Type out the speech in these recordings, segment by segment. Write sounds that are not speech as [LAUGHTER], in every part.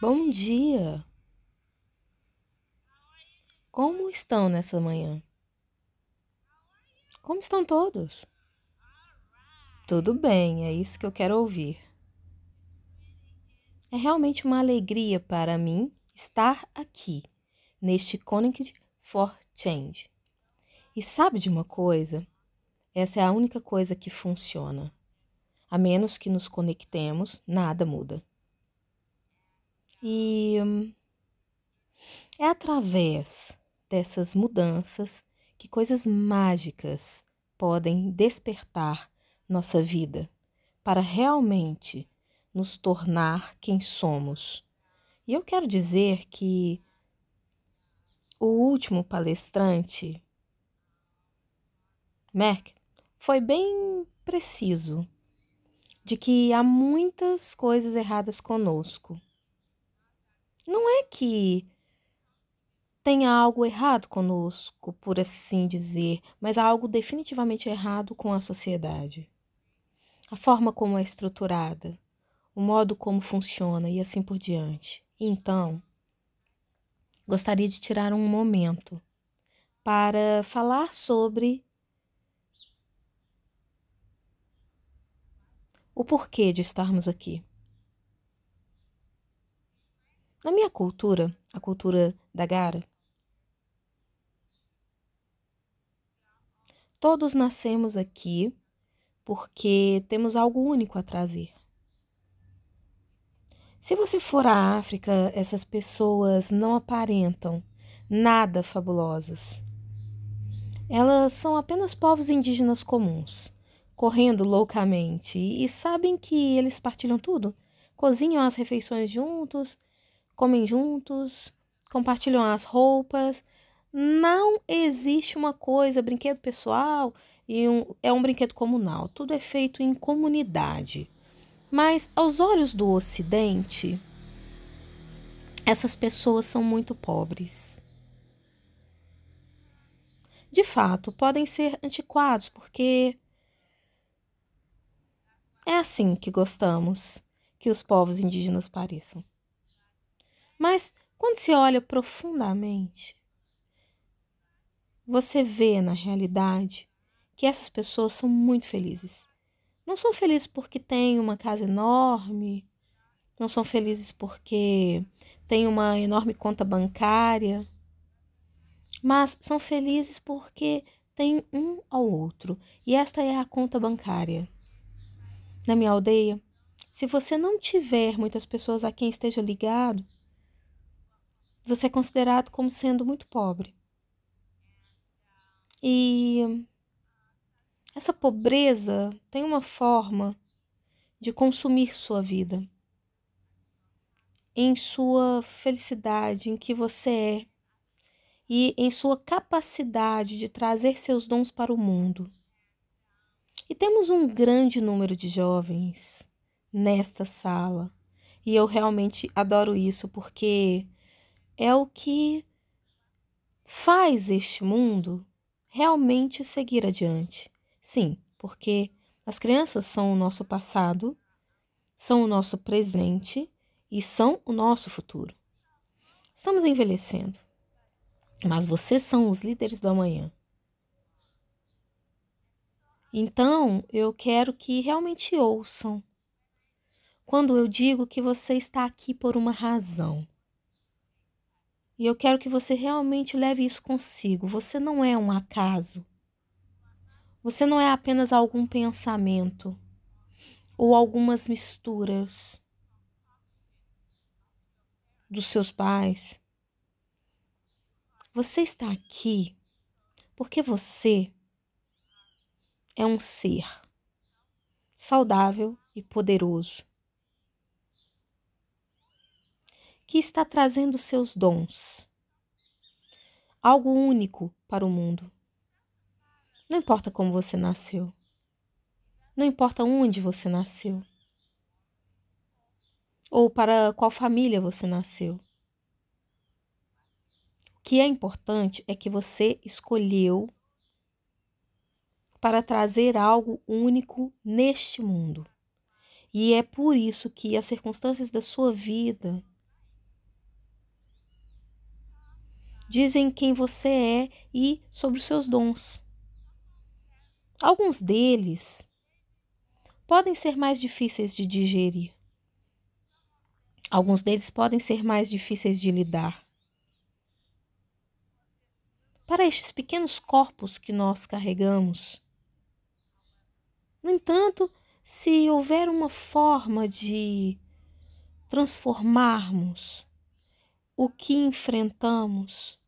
Bom dia! Como estão nessa manhã? Como estão todos? Tudo bem, é isso que eu quero ouvir. É realmente uma alegria para mim estar aqui, neste Connect for Change. E sabe de uma coisa? Essa é a única coisa que funciona. A menos que nos conectemos, nada muda. E hum, é através dessas mudanças que coisas mágicas podem despertar nossa vida para realmente nos tornar quem somos. E eu quero dizer que o último palestrante, Merck, foi bem preciso de que há muitas coisas erradas conosco. Não é que tenha algo errado conosco, por assim dizer, mas há algo definitivamente errado com a sociedade. A forma como é estruturada, o modo como funciona e assim por diante. Então, gostaria de tirar um momento para falar sobre o porquê de estarmos aqui. Na minha cultura, a cultura da Gara, todos nascemos aqui porque temos algo único a trazer. Se você for à África, essas pessoas não aparentam nada fabulosas. Elas são apenas povos indígenas comuns, correndo loucamente e sabem que eles partilham tudo. Cozinham as refeições juntos, comem juntos, compartilham as roupas. Não existe uma coisa, brinquedo pessoal e um, é um brinquedo comunal. Tudo é feito em comunidade. Mas aos olhos do Ocidente, essas pessoas são muito pobres. De fato, podem ser antiquados, porque é assim que gostamos que os povos indígenas pareçam. Mas quando se olha profundamente, você vê na realidade que essas pessoas são muito felizes. Não são felizes porque têm uma casa enorme, não são felizes porque têm uma enorme conta bancária, mas são felizes porque têm um ao outro, e esta é a conta bancária. Na minha aldeia, se você não tiver muitas pessoas a quem esteja ligado, você é considerado como sendo muito pobre. E essa pobreza tem uma forma de consumir sua vida, em sua felicidade, em que você é e em sua capacidade de trazer seus dons para o mundo. E temos um grande número de jovens nesta sala, e eu realmente adoro isso porque é o que faz este mundo realmente seguir adiante. Sim, porque as crianças são o nosso passado, são o nosso presente e são o nosso futuro. Estamos envelhecendo, mas vocês são os líderes do amanhã. Então, eu quero que realmente ouçam quando eu digo que você está aqui por uma razão. E eu quero que você realmente leve isso consigo. Você não é um acaso. Você não é apenas algum pensamento ou algumas misturas dos seus pais. Você está aqui porque você é um ser saudável e poderoso que está trazendo seus dons, algo único para o mundo. Não importa como você nasceu, não importa onde você nasceu, ou para qual família você nasceu. O que é importante é que você escolheu para trazer algo único neste mundo. E é por isso que as circunstâncias da sua vida dizem quem você é e sobre os seus dons. Alguns deles podem ser mais difíceis de digerir. Alguns deles podem ser mais difíceis de lidar. Para estes pequenos corpos que nós carregamos. No entanto, se houver uma forma de transformarmos o que enfrentamos,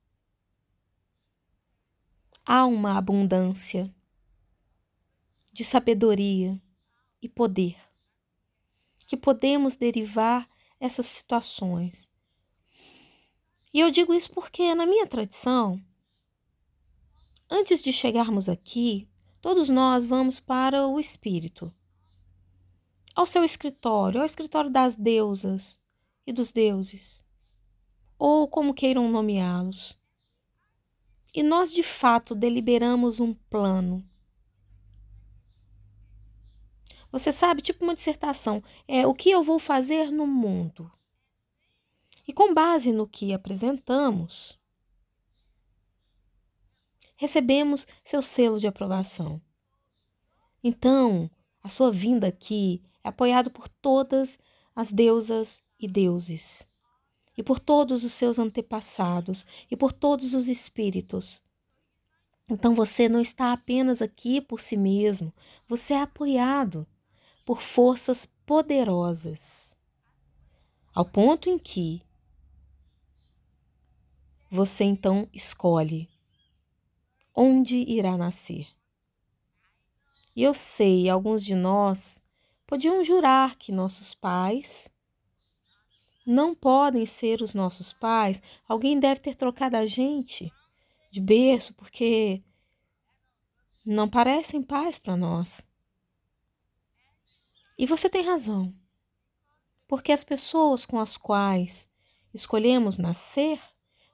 há uma abundância de sabedoria e poder que podemos derivar essas situações. E eu digo isso porque na minha tradição, antes de chegarmos aqui, todos nós vamos para o espírito, ao seu escritório, ao escritório das deusas e dos deuses ou como queiram nomeá-los. E nós de fato deliberamos um plano. Você sabe, tipo uma dissertação, é o que eu vou fazer no mundo. E com base no que apresentamos, recebemos seu selo de aprovação. Então, a sua vinda aqui é apoiado por todas as deusas e deuses e por todos os seus antepassados e por todos os espíritos. Então você não está apenas aqui por si mesmo, você é apoiado por forças poderosas. Ao ponto em que você então escolhe onde irá nascer. E eu sei, alguns de nós podiam jurar que nossos pais não podem ser os nossos pais. Alguém deve ter trocado a gente de berço porque não parecem pais para nós. E você tem razão. Porque as pessoas com as quais escolhemos nascer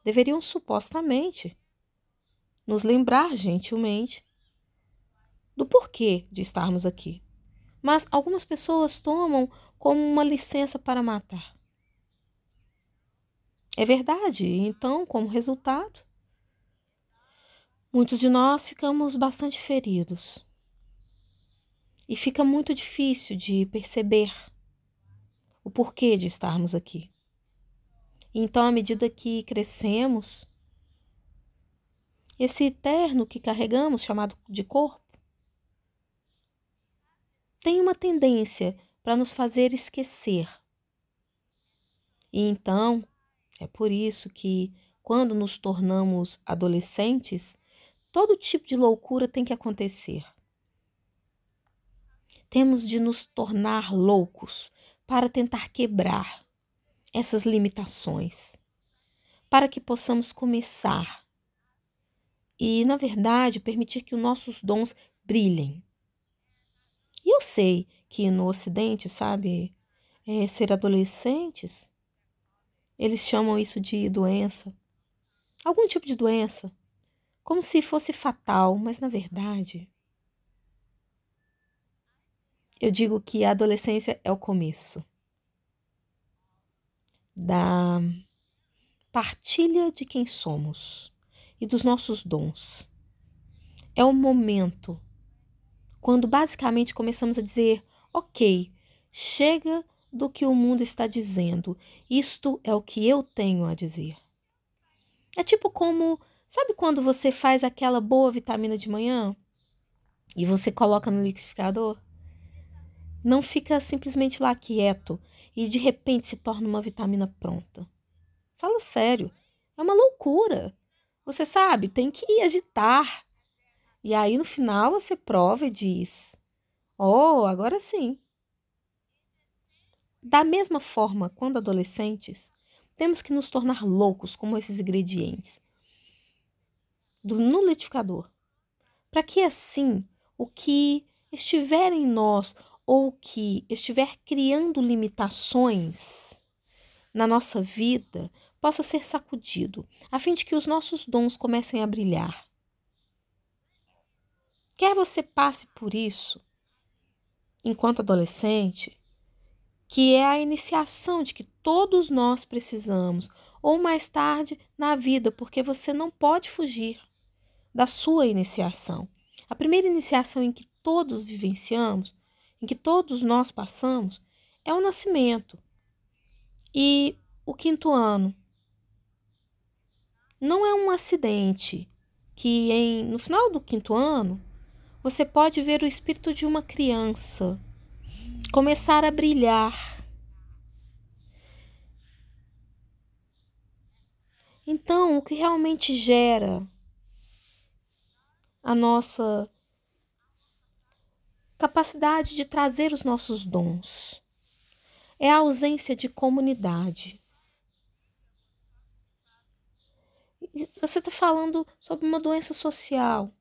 deveriam supostamente nos lembrar gentilmente do porquê de estarmos aqui. Mas algumas pessoas tomam como uma licença para matar. É verdade. Então, como resultado, muitos de nós ficamos bastante feridos. E fica muito difícil de perceber o porquê de estarmos aqui. Então, à medida que crescemos, esse terno que carregamos, chamado de corpo, tem uma tendência para nos fazer esquecer. E então, é por isso que, quando nos tornamos adolescentes, todo tipo de loucura tem que acontecer. Temos de nos tornar loucos para tentar quebrar essas limitações, para que possamos começar e, na verdade, permitir que os nossos dons brilhem. E eu sei que no Ocidente, sabe, é, ser adolescentes eles chamam isso de doença. Algum tipo de doença. Como se fosse fatal, mas na verdade. Eu digo que a adolescência é o começo da partilha de quem somos e dos nossos dons. É o momento quando basicamente começamos a dizer: ok, chega do que o mundo está dizendo. Isto é o que eu tenho a dizer. É tipo como, sabe quando você faz aquela boa vitamina de manhã e você coloca no liquidificador? Não fica simplesmente lá quieto e de repente se torna uma vitamina pronta. Fala sério, é uma loucura. Você sabe, tem que agitar. E aí no final você prova e diz: Oh, agora sim. Da mesma forma, quando adolescentes, temos que nos tornar loucos como esses ingredientes do, no liquidificador, para que assim o que estiver em nós ou que estiver criando limitações na nossa vida possa ser sacudido, a fim de que os nossos dons comecem a brilhar. Quer você passe por isso enquanto adolescente, que é a iniciação de que todos nós precisamos, ou mais tarde na vida, porque você não pode fugir da sua iniciação. A primeira iniciação em que todos vivenciamos, em que todos nós passamos, é o nascimento. E o quinto ano não é um acidente que em, no final do quinto ano você pode ver o espírito de uma criança começar a brilhar. Então, o que realmente gera a nossa capacidade de trazer os nossos dons é a ausência de comunidade. Você está falando sobre uma doença social.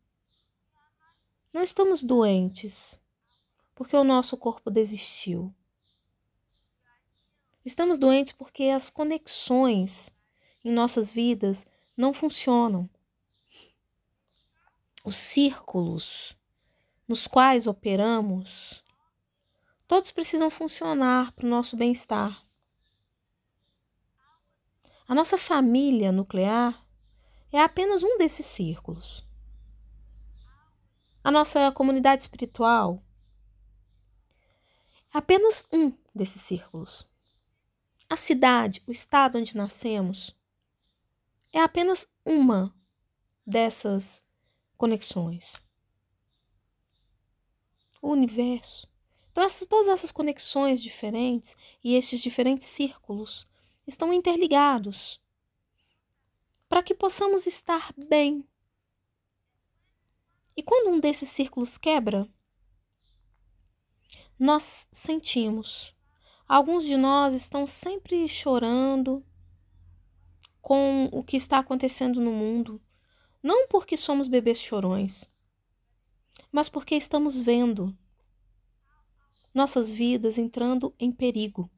Não estamos doentes porque o nosso corpo desistiu. Estamos doentes porque as conexões em nossas vidas não funcionam. Os círculos nos quais operamos, todos precisam funcionar para o nosso bem-estar. A nossa família nuclear é apenas um desses círculos. A nossa comunidade espiritual apenas um desses círculos. A cidade, o estado onde nascemos, é apenas uma dessas conexões. O universo. Então, essas, todas essas conexões diferentes e estes diferentes círculos estão interligados para que possamos estar bem. E quando um desses círculos quebra, nós sentimos. Alguns de nós estão sempre chorando com o que está acontecendo no mundo, não porque somos bebês chorões, mas porque estamos vendo nossas vidas entrando em perigo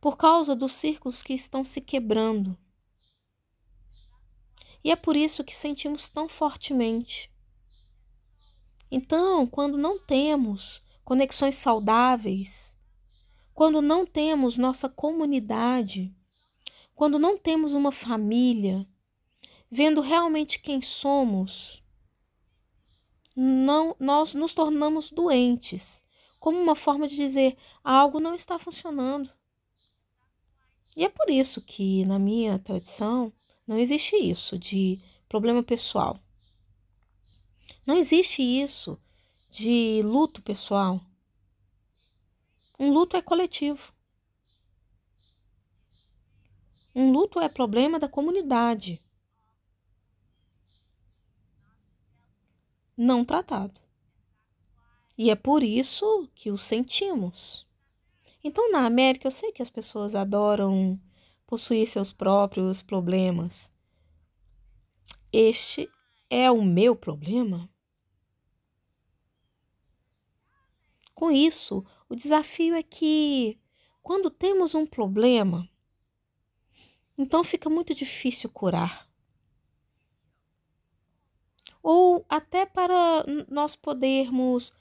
por causa dos círculos que estão se quebrando. E é por isso que sentimos tão fortemente. Então, quando não temos conexões saudáveis, quando não temos nossa comunidade, quando não temos uma família, vendo realmente quem somos, não nós nos tornamos doentes, como uma forma de dizer algo não está funcionando. E é por isso que na minha tradição não existe isso de problema pessoal. Não existe isso de luto pessoal. Um luto é coletivo. Um luto é problema da comunidade. Não tratado. E é por isso que o sentimos. Então, na América, eu sei que as pessoas adoram possuir seus próprios problemas. Este é o meu problema? Com isso, o desafio é que quando temos um problema, então fica muito difícil curar. Ou até para nós podermos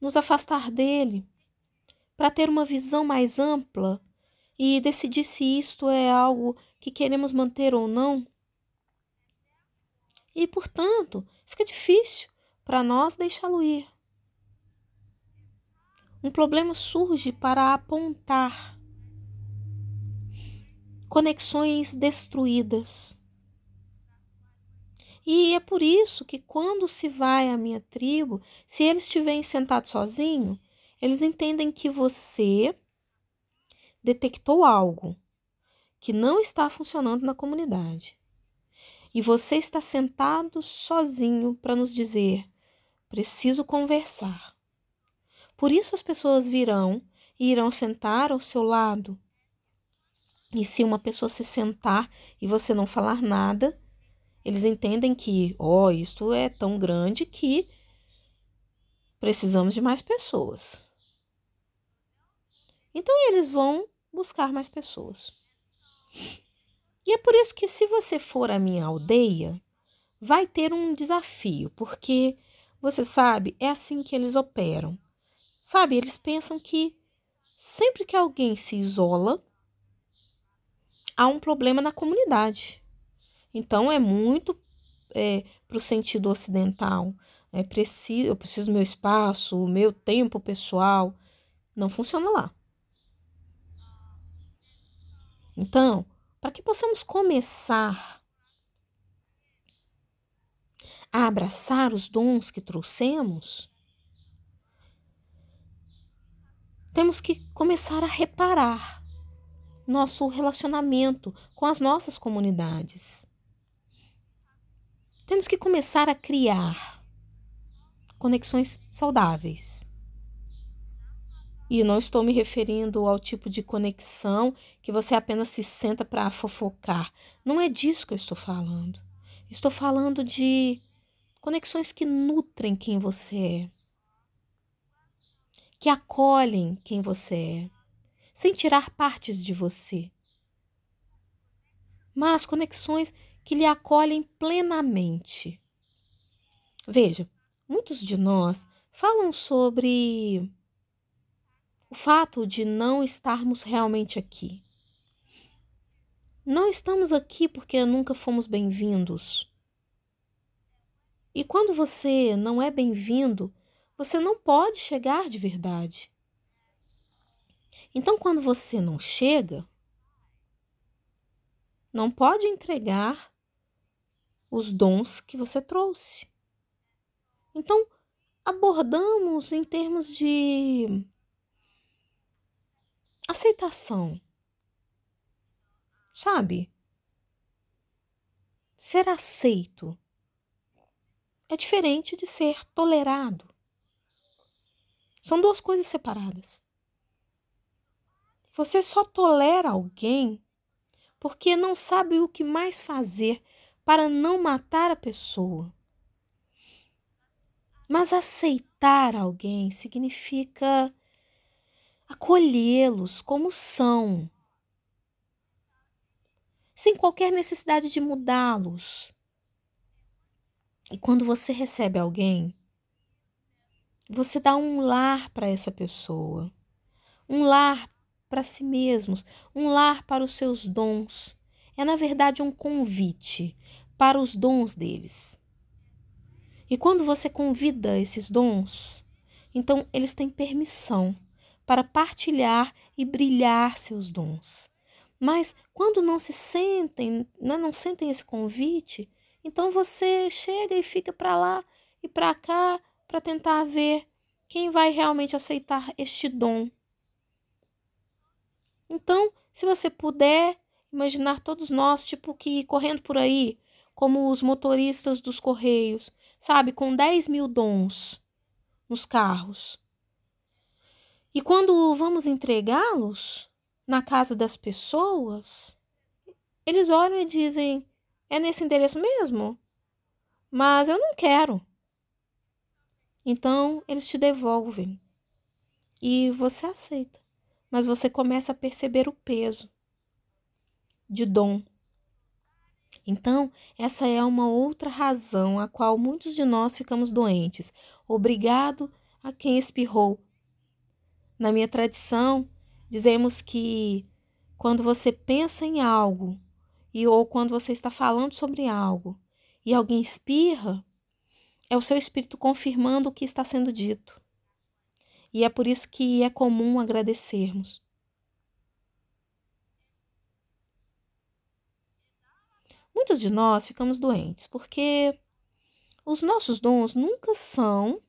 nos afastar dele, para ter uma visão mais ampla e decidir se isto é algo que queremos manter ou não. E, portanto, fica difícil para nós deixá-lo ir. Um problema surge para apontar conexões destruídas. E é por isso que quando se vai à minha tribo, se eles estiverem sentados sozinhos, eles entendem que você detectou algo que não está funcionando na comunidade. E você está sentado sozinho para nos dizer: preciso conversar. Por isso as pessoas virão e irão sentar ao seu lado. E se uma pessoa se sentar e você não falar nada, eles entendem que, ó, oh, isto é tão grande que precisamos de mais pessoas. Então eles vão buscar mais pessoas. E é por isso que se você for à minha aldeia, vai ter um desafio, porque você sabe, é assim que eles operam. Sabe, eles pensam que sempre que alguém se isola, há um problema na comunidade. Então é muito é, para o sentido ocidental. É preciso, eu preciso do meu espaço, o meu tempo pessoal. Não funciona lá. Então, para que possamos começar a abraçar os dons que trouxemos, temos que começar a reparar nosso relacionamento com as nossas comunidades. Temos que começar a criar conexões saudáveis. E não estou me referindo ao tipo de conexão que você apenas se senta para fofocar. Não é disso que eu estou falando. Estou falando de conexões que nutrem quem você é, que acolhem quem você é, sem tirar partes de você. Mas conexões que lhe acolhem plenamente. Veja, muitos de nós falam sobre o fato de não estarmos realmente aqui. Não estamos aqui porque nunca fomos bem-vindos. E quando você não é bem-vindo, você não pode chegar de verdade. Então, quando você não chega, não pode entregar os dons que você trouxe. Então, abordamos em termos de aceitação. Sabe? Ser aceito é diferente de ser tolerado. São duas coisas separadas. Você só tolera alguém porque não sabe o que mais fazer para não matar a pessoa. Mas aceitar alguém significa acolhê-los como são, sem qualquer necessidade de mudá-los. E quando você recebe alguém, você dá um lar para essa pessoa, um lar para si mesmos, um lar para os seus dons. É, na verdade, um convite para os dons deles. E quando você convida esses dons, então eles têm permissão para partilhar e brilhar seus dons. Mas quando não se sentem, não, né, não sentem esse convite, então você chega e fica para lá e para cá para tentar ver quem vai realmente aceitar este dom. Então, se você puder imaginar todos nós, tipo que correndo por aí, como os motoristas dos correios, sabe, com 10 mil dons nos carros. E quando vamos entregá-los na casa das pessoas, eles olham e dizem: é nesse endereço mesmo? Mas eu não quero. Então eles te devolvem e você aceita, mas você começa a perceber o peso de dom. Então, essa é uma outra razão a qual muitos de nós ficamos doentes. Obrigado a quem espirrou na minha tradição, dizemos que quando você pensa em algo e ou quando você está falando sobre algo e alguém espirra, é o seu espírito confirmando o que está sendo dito. E é por isso que é comum agradecermos. Muitos de nós ficamos doentes porque os nossos dons nunca são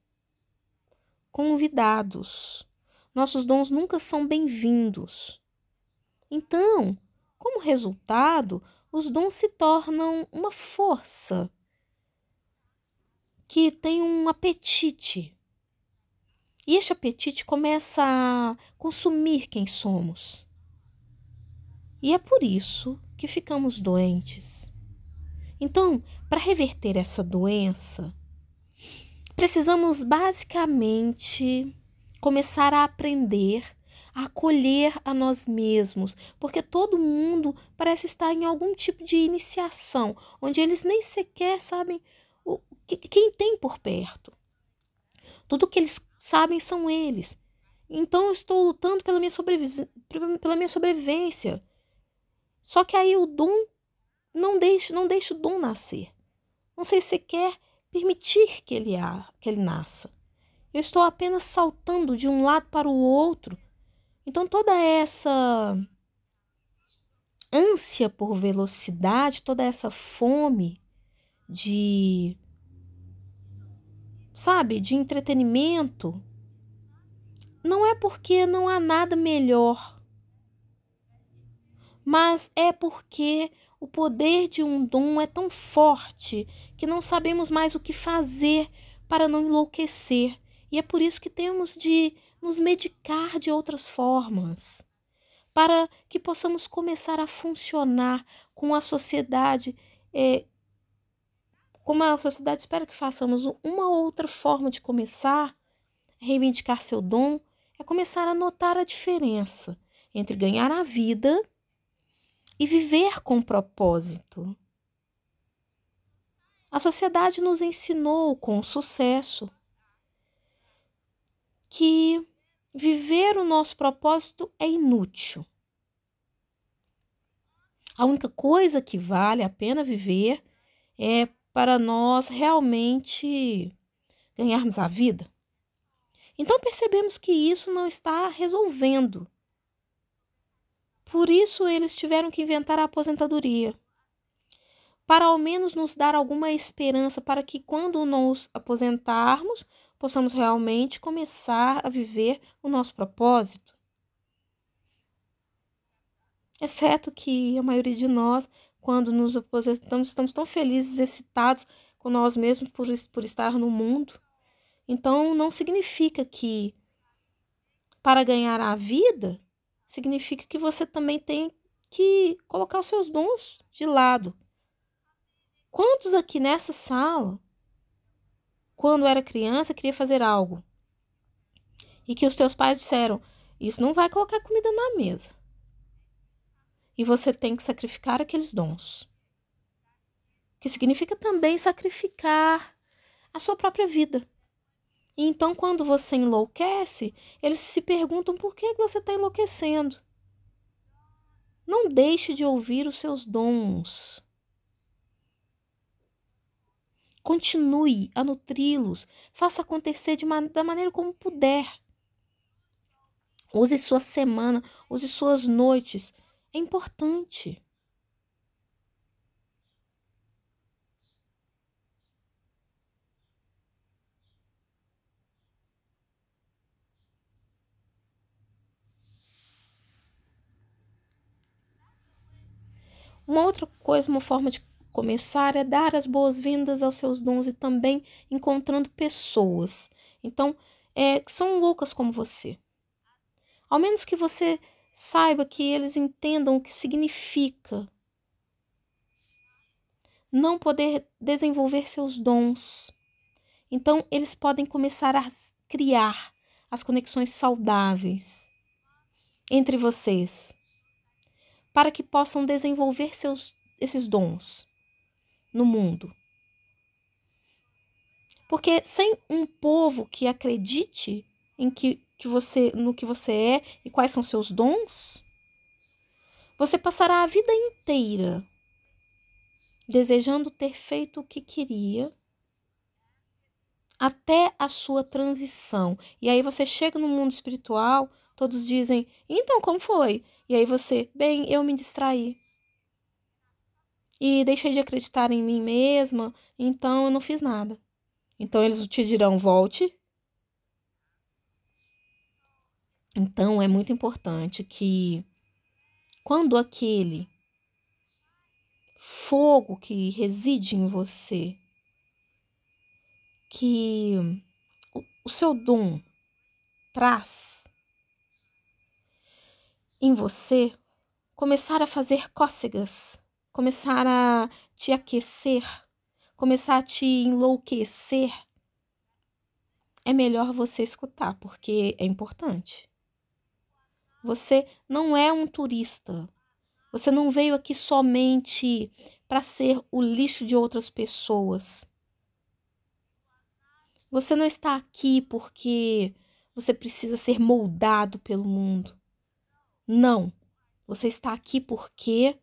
convidados nossos dons nunca são bem-vindos. Então, como resultado, os dons se tornam uma força que tem um apetite. E este apetite começa a consumir quem somos. E é por isso que ficamos doentes. Então, para reverter essa doença, precisamos basicamente começar a aprender a acolher a nós mesmos, porque todo mundo parece estar em algum tipo de iniciação, onde eles nem sequer sabem o, quem tem por perto. Tudo que eles sabem são eles. Então eu estou lutando pela minha, pela minha sobrevivência. Só que aí o dom não deixa, não deixa o dom nascer. Não sei se quer permitir que ele, que ele nasça. Eu estou apenas saltando de um lado para o outro. Então toda essa ânsia por velocidade, toda essa fome de sabe, de entretenimento, não é porque não há nada melhor, mas é porque o poder de um dom é tão forte que não sabemos mais o que fazer para não enlouquecer. E é por isso que temos de nos medicar de outras formas, para que possamos começar a funcionar com a sociedade é, como a sociedade espera que façamos uma outra forma de começar reivindicar seu dom, é começar a notar a diferença entre ganhar a vida e viver com propósito. A sociedade nos ensinou com sucesso que viver o nosso propósito é inútil. A única coisa que vale a pena viver é para nós realmente ganharmos a vida. Então percebemos que isso não está resolvendo. Por isso eles tiveram que inventar a aposentadoria. Para ao menos nos dar alguma esperança para que quando nos aposentarmos, possamos realmente começar a viver o nosso propósito. Exceto que a maioria de nós quando nos aposentamos, estamos tão felizes, excitados com nós mesmos por, por estar no mundo. Então, não significa que para ganhar a vida, significa que você também tem que colocar os seus dons de lado. Quantos aqui nessa sala, quando era criança, queria fazer algo e que os teus pais disseram: Isso não vai colocar comida na mesa e você tem que sacrificar aqueles dons. Que significa também sacrificar a sua própria vida. E então, quando você enlouquece, eles se perguntam por que você está enlouquecendo. Não deixe de ouvir os seus dons. Continue a nutri-los. Faça acontecer de da maneira como puder. Use sua semana, use suas noites é importante. Uma outra coisa, uma forma de começar é dar as boas-vindas aos seus dons e também encontrando pessoas. Então, é, que são loucas como você. Ao menos que você Saiba que eles entendam o que significa não poder desenvolver seus dons. Então, eles podem começar a criar as conexões saudáveis entre vocês, para que possam desenvolver seus, esses dons no mundo. Porque sem um povo que acredite em que que você, no que você é e quais são seus dons, você passará a vida inteira desejando ter feito o que queria até a sua transição. E aí você chega no mundo espiritual, todos dizem: "Então como foi?" E aí você: "Bem, eu me distraí." E deixei de acreditar em mim mesma, então eu não fiz nada. Então eles te dirão: "Volte Então é muito importante que quando aquele fogo que reside em você, que o seu dom traz em você, começar a fazer cócegas, começar a te aquecer, começar a te enlouquecer, é melhor você escutar, porque é importante. Você não é um turista. Você não veio aqui somente para ser o lixo de outras pessoas. Você não está aqui porque você precisa ser moldado pelo mundo. Não. Você está aqui porque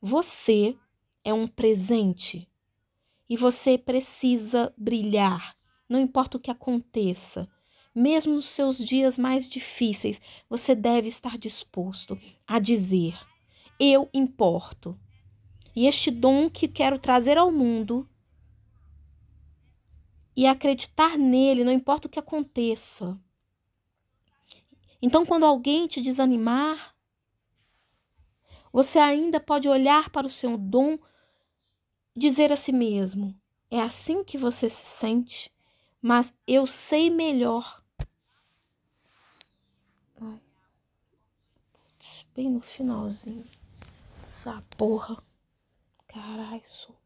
você é um presente e você precisa brilhar, não importa o que aconteça. Mesmo nos seus dias mais difíceis, você deve estar disposto a dizer: Eu importo. E este dom que quero trazer ao mundo e acreditar nele, não importa o que aconteça. Então, quando alguém te desanimar, você ainda pode olhar para o seu dom, dizer a si mesmo: é assim que você se sente, mas eu sei melhor. Bem no finalzinho. Essa porra. Caralho, sou.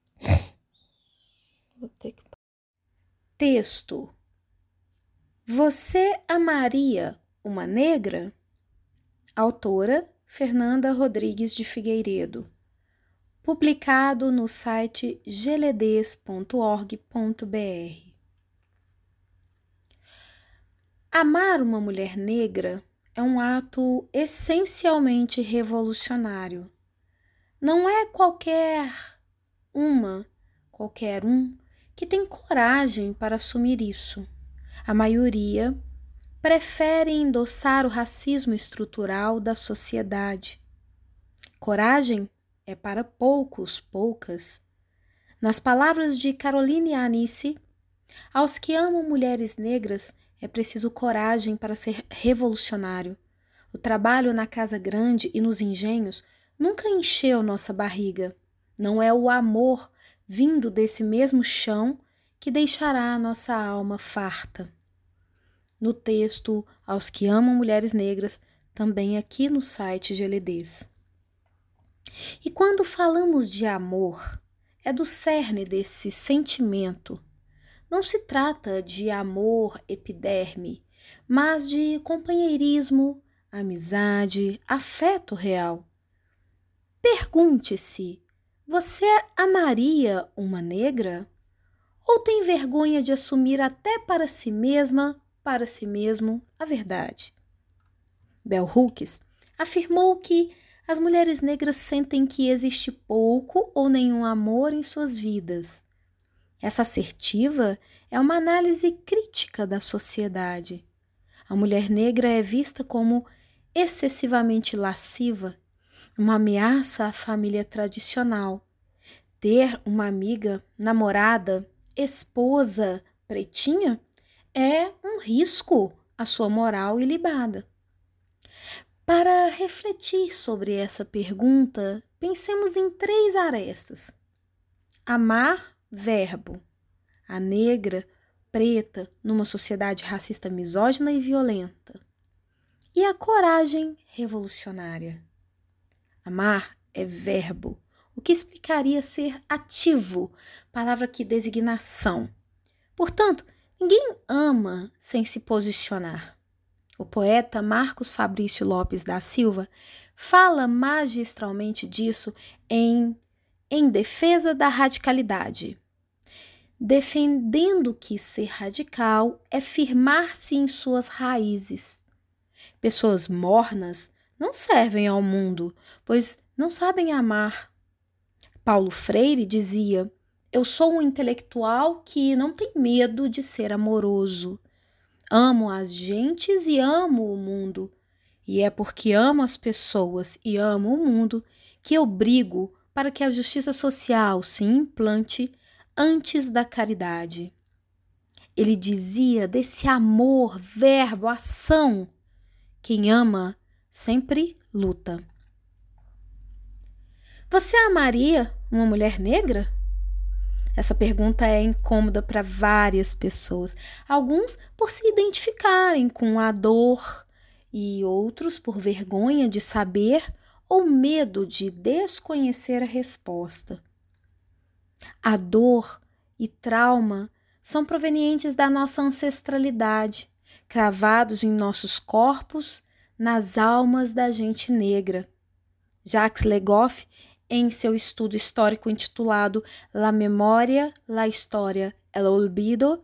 Vou ter que Texto: Você amaria uma negra? Autora Fernanda Rodrigues de Figueiredo. Publicado no site geledes.org.br. Amar uma mulher negra é um ato essencialmente revolucionário. Não é qualquer uma, qualquer um que tem coragem para assumir isso. A maioria prefere endossar o racismo estrutural da sociedade. Coragem é para poucos, poucas. Nas palavras de Caroline Anice, aos que amam mulheres negras é preciso coragem para ser revolucionário. O trabalho na casa grande e nos engenhos nunca encheu nossa barriga. Não é o amor vindo desse mesmo chão que deixará a nossa alma farta. No texto Aos que amam mulheres negras, também aqui no site GLDs. E quando falamos de amor, é do cerne desse sentimento. Não se trata de amor epiderme, mas de companheirismo, amizade, afeto real. Pergunte-se você amaria uma negra? Ou tem vergonha de assumir até para si mesma, para si mesmo, a verdade? Bell Hooks afirmou que as mulheres negras sentem que existe pouco ou nenhum amor em suas vidas. Essa assertiva é uma análise crítica da sociedade. A mulher negra é vista como excessivamente lasciva uma ameaça à família tradicional. Ter uma amiga, namorada, esposa pretinha é um risco à sua moral ilibada. Para refletir sobre essa pergunta, pensemos em três arestas: amar, verbo, a negra, preta, numa sociedade racista, misógina e violenta, e a coragem revolucionária. Amar é verbo, o que explicaria ser ativo, palavra que designa ação. Portanto, ninguém ama sem se posicionar. O poeta Marcos Fabrício Lopes da Silva fala magistralmente disso em Em Defesa da Radicalidade, defendendo que ser radical é firmar-se em suas raízes. Pessoas mornas não servem ao mundo, pois não sabem amar. Paulo Freire dizia: Eu sou um intelectual que não tem medo de ser amoroso. Amo as gentes e amo o mundo. E é porque amo as pessoas e amo o mundo que eu brigo para que a justiça social se implante antes da caridade. Ele dizia desse amor, verbo, ação. Quem ama sempre luta. Você amaria uma mulher negra? Essa pergunta é incômoda para várias pessoas, alguns por se identificarem com a dor e outros por vergonha de saber ou medo de desconhecer a resposta. A dor e trauma são provenientes da nossa ancestralidade, cravados em nossos corpos nas almas da gente negra. Jacques Legoff, em seu estudo histórico intitulado La Memória, la História, el Olvido,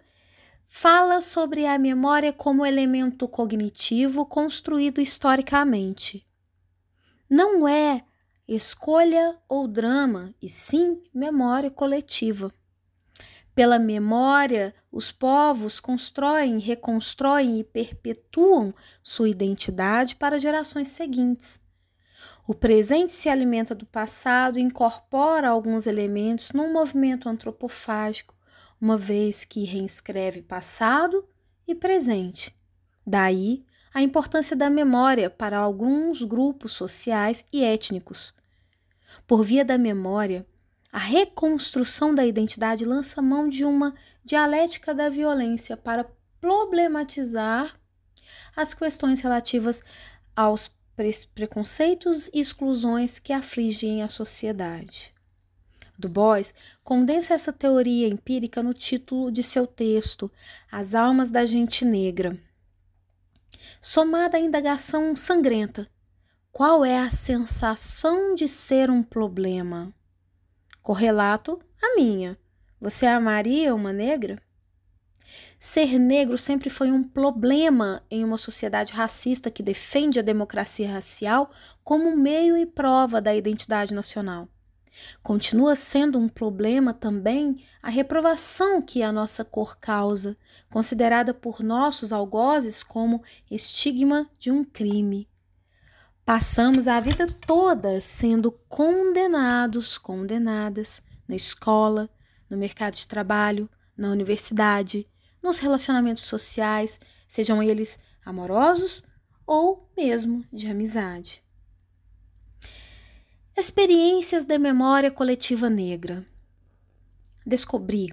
fala sobre a memória como elemento cognitivo construído historicamente. Não é escolha ou drama, e sim memória coletiva. Pela memória, os povos constroem, reconstroem e perpetuam sua identidade para gerações seguintes. O presente se alimenta do passado e incorpora alguns elementos num movimento antropofágico, uma vez que reescreve passado e presente. Daí a importância da memória para alguns grupos sociais e étnicos. Por via da memória, a reconstrução da identidade lança mão de uma dialética da violência para problematizar as questões relativas aos preconceitos e exclusões que afligem a sociedade. Du Bois condensa essa teoria empírica no título de seu texto, As Almas da Gente Negra. Somada à indagação sangrenta: qual é a sensação de ser um problema? Correlato a minha. Você amaria uma negra? Ser negro sempre foi um problema em uma sociedade racista que defende a democracia racial como meio e prova da identidade nacional. Continua sendo um problema também a reprovação que a nossa cor causa, considerada por nossos algozes como estigma de um crime. Passamos a vida toda sendo condenados, condenadas, na escola, no mercado de trabalho, na universidade, nos relacionamentos sociais, sejam eles amorosos ou mesmo de amizade. Experiências da memória coletiva negra. Descobri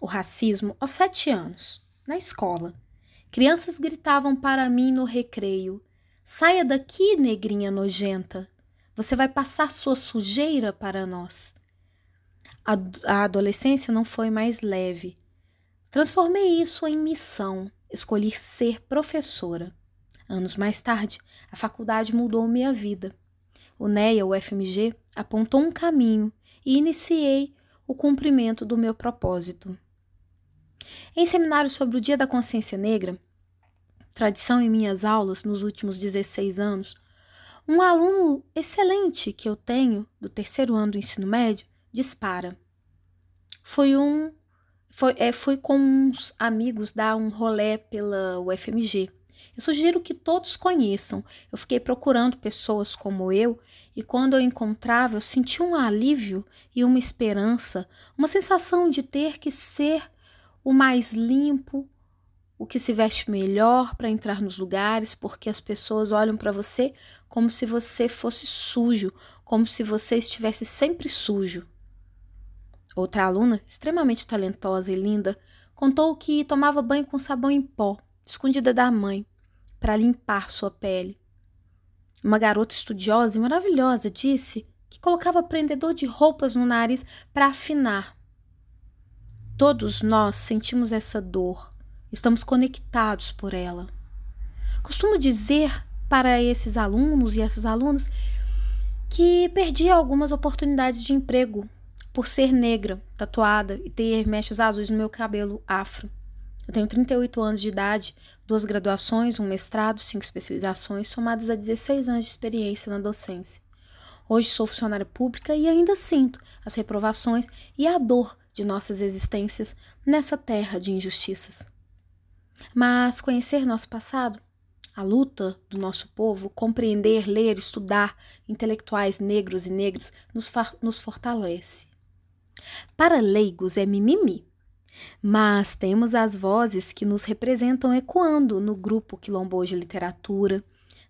o racismo aos sete anos, na escola. Crianças gritavam para mim no recreio: Saia daqui, negrinha nojenta. Você vai passar sua sujeira para nós. A, a adolescência não foi mais leve. Transformei isso em missão. Escolhi ser professora. Anos mais tarde, a faculdade mudou minha vida. O NEA, o FMG, apontou um caminho e iniciei o cumprimento do meu propósito. Em seminário sobre o Dia da Consciência Negra, tradição em minhas aulas nos últimos 16 anos, um aluno excelente que eu tenho do terceiro ano do ensino médio dispara. Foi um foi, é, fui com uns amigos dar um rolê pela UFMG. Eu sugiro que todos conheçam. Eu fiquei procurando pessoas como eu e quando eu encontrava, eu sentia um alívio e uma esperança, uma sensação de ter que ser o mais limpo, o que se veste melhor para entrar nos lugares, porque as pessoas olham para você como se você fosse sujo, como se você estivesse sempre sujo. Outra aluna, extremamente talentosa e linda, contou que tomava banho com sabão em pó, escondida da mãe, para limpar sua pele. Uma garota estudiosa e maravilhosa disse que colocava prendedor de roupas no nariz para afinar. Todos nós sentimos essa dor estamos conectados por ela. Costumo dizer para esses alunos e essas alunas que perdi algumas oportunidades de emprego por ser negra, tatuada e ter mechas azuis no meu cabelo afro. Eu tenho 38 anos de idade, duas graduações, um mestrado, cinco especializações, somadas a 16 anos de experiência na docência. Hoje sou funcionária pública e ainda sinto as reprovações e a dor de nossas existências nessa terra de injustiças. Mas conhecer nosso passado, a luta do nosso povo, compreender, ler, estudar intelectuais negros e negras nos, nos fortalece. Para leigos é mimimi, mas temos as vozes que nos representam ecoando no grupo Quilombo de Literatura,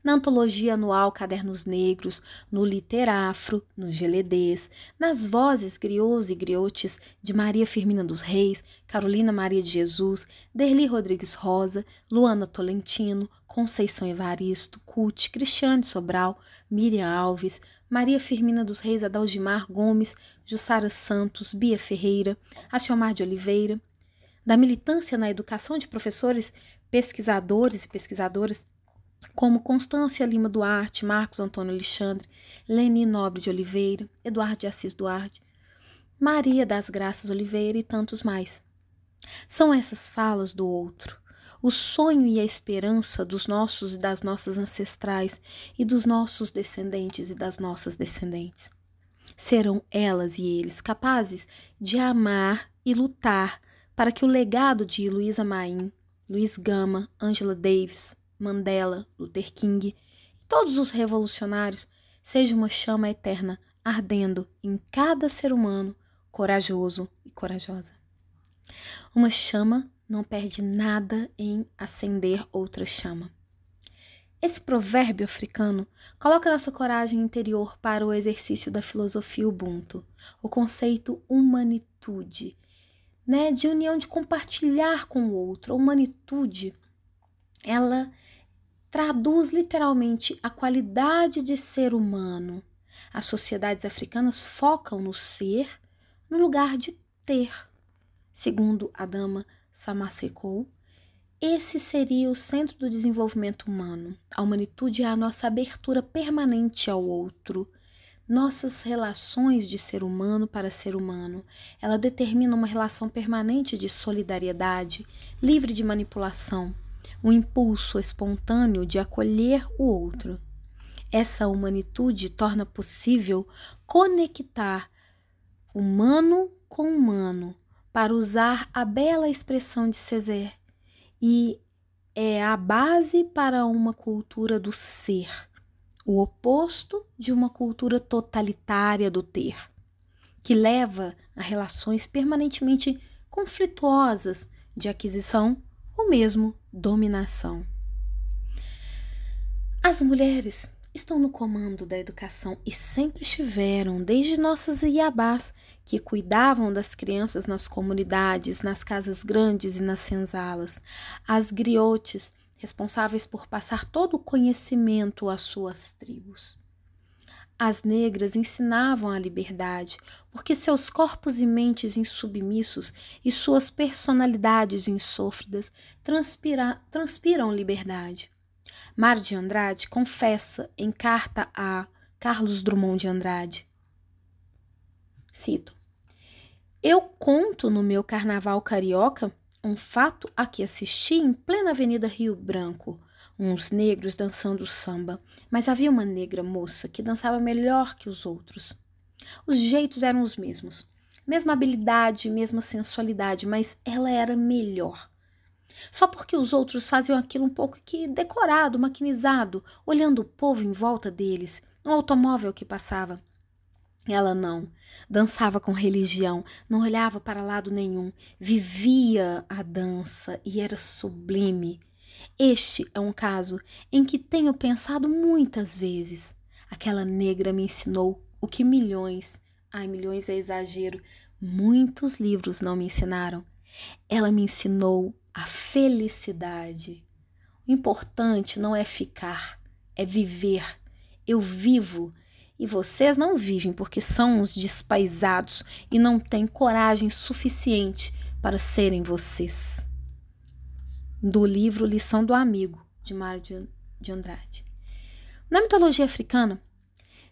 na antologia anual Cadernos Negros, no Literafro, no Geledês, nas vozes griots e griotes de Maria Firmina dos Reis, Carolina Maria de Jesus, Derli Rodrigues Rosa, Luana Tolentino, Conceição Evaristo, Cut, Cristiane Sobral, Miriam Alves, Maria Firmina dos Reis Adalgimar Gomes, Jussara Santos, Bia Ferreira, Aciomar de Oliveira, da militância na educação de professores, pesquisadores e pesquisadoras como Constância Lima Duarte, Marcos Antônio Alexandre, Leni Nobre de Oliveira, Eduardo de Assis Duarte, Maria das Graças Oliveira e tantos mais. São essas falas do outro, o sonho e a esperança dos nossos e das nossas ancestrais e dos nossos descendentes e das nossas descendentes. Serão elas e eles capazes de amar e lutar para que o legado de Luísa Maim, Luiz Gama, Angela Davis, Mandela, Luther King e todos os revolucionários seja uma chama eterna ardendo em cada ser humano corajoso e corajosa. Uma chama não perde nada em acender outra chama. Esse provérbio africano coloca nossa coragem interior para o exercício da filosofia Ubuntu, o conceito humanitude, né, de união de compartilhar com o outro. A humanitude, ela traduz literalmente a qualidade de ser humano. As sociedades africanas focam no ser no lugar de ter. Segundo a dama Samasekou, esse seria o centro do desenvolvimento humano. A humanitude é a nossa abertura permanente ao outro. Nossas relações de ser humano para ser humano, ela determina uma relação permanente de solidariedade, livre de manipulação, um impulso espontâneo de acolher o outro. Essa humanitude torna possível conectar humano com humano, para usar a bela expressão de Césaire, e é a base para uma cultura do ser, o oposto de uma cultura totalitária do ter, que leva a relações permanentemente conflituosas de aquisição ou mesmo dominação. As mulheres estão no comando da educação e sempre estiveram, desde nossas iabás, que cuidavam das crianças nas comunidades, nas casas grandes e nas senzalas, as griotes, responsáveis por passar todo o conhecimento às suas tribos. As negras ensinavam a liberdade, porque seus corpos e mentes insubmissos e suas personalidades insôfridas transpira, transpiram liberdade. Mar de Andrade confessa em carta a Carlos Drummond de Andrade. Cito: Eu conto no meu carnaval carioca um fato a que assisti em plena Avenida Rio Branco uns negros dançando samba, mas havia uma negra moça que dançava melhor que os outros. Os jeitos eram os mesmos, mesma habilidade, mesma sensualidade, mas ela era melhor. Só porque os outros faziam aquilo um pouco que decorado, maquinizado, olhando o povo em volta deles, um automóvel que passava. Ela não. Dançava com religião, não olhava para lado nenhum, vivia a dança e era sublime. Este é um caso em que tenho pensado muitas vezes. Aquela negra me ensinou o que milhões, ai, milhões é exagero, muitos livros não me ensinaram. Ela me ensinou a felicidade. O importante não é ficar, é viver. Eu vivo e vocês não vivem porque são os despaisados e não têm coragem suficiente para serem vocês do livro Lição do Amigo, de Mário de Andrade. Na mitologia africana,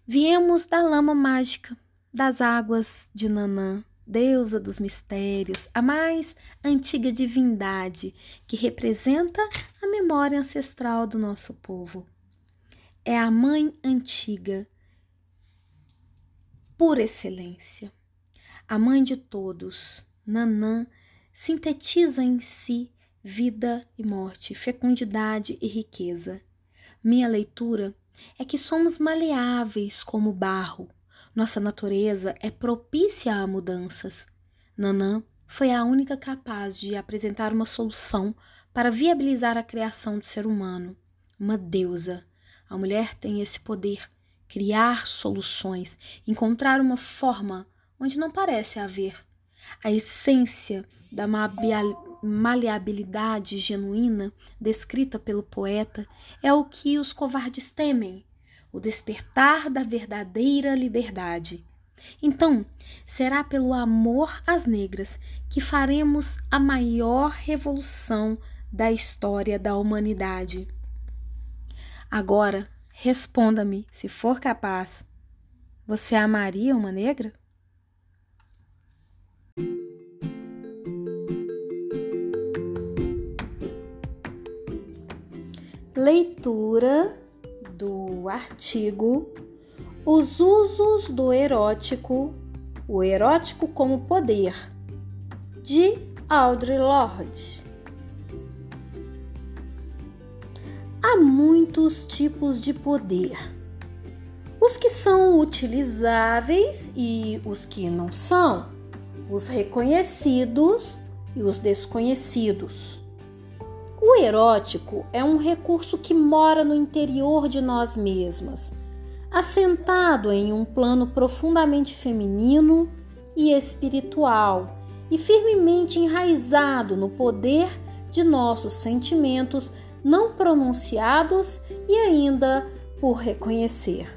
viemos da lama mágica, das águas de Nanã, deusa dos mistérios, a mais antiga divindade que representa a memória ancestral do nosso povo. É a mãe antiga por excelência. A mãe de todos, Nanã, sintetiza em si vida e morte, fecundidade e riqueza. Minha leitura é que somos maleáveis como barro. Nossa natureza é propícia a mudanças. Nanã foi a única capaz de apresentar uma solução para viabilizar a criação do ser humano. Uma deusa. A mulher tem esse poder, criar soluções, encontrar uma forma onde não parece haver. A essência da maleabilidade genuína descrita pelo poeta é o que os covardes temem, o despertar da verdadeira liberdade. Então, será pelo amor às negras que faremos a maior revolução da história da humanidade. Agora, responda-me, se for capaz: você amaria uma negra? Leitura do artigo Os usos do erótico, o erótico como poder, de Audre Lorde. Há muitos tipos de poder. Os que são utilizáveis e os que não são, os reconhecidos e os desconhecidos. O erótico é um recurso que mora no interior de nós mesmas, assentado em um plano profundamente feminino e espiritual e firmemente enraizado no poder de nossos sentimentos não pronunciados e ainda por reconhecer.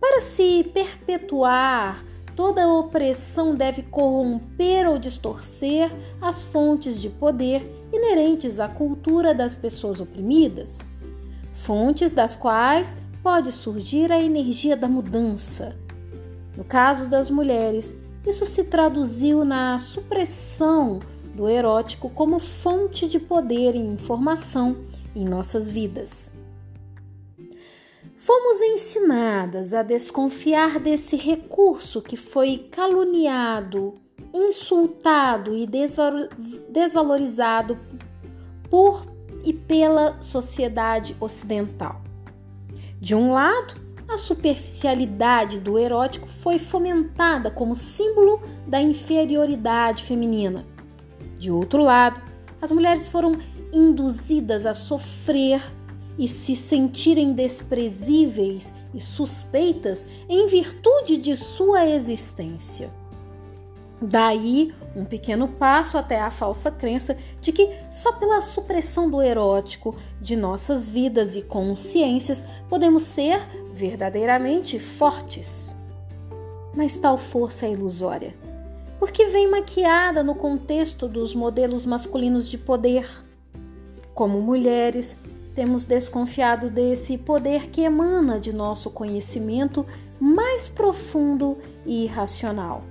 Para se perpetuar Toda opressão deve corromper ou distorcer as fontes de poder inerentes à cultura das pessoas oprimidas, fontes das quais pode surgir a energia da mudança. No caso das mulheres, isso se traduziu na supressão do erótico como fonte de poder e informação em nossas vidas. Fomos ensinadas a desconfiar desse recurso que foi caluniado, insultado e desvalorizado por e pela sociedade ocidental. De um lado, a superficialidade do erótico foi fomentada como símbolo da inferioridade feminina. De outro lado, as mulheres foram induzidas a sofrer e se sentirem desprezíveis e suspeitas em virtude de sua existência. Daí um pequeno passo até a falsa crença de que só pela supressão do erótico de nossas vidas e consciências podemos ser verdadeiramente fortes. Mas tal força é ilusória, porque vem maquiada no contexto dos modelos masculinos de poder. Como mulheres, temos desconfiado desse poder que emana de nosso conhecimento mais profundo e irracional.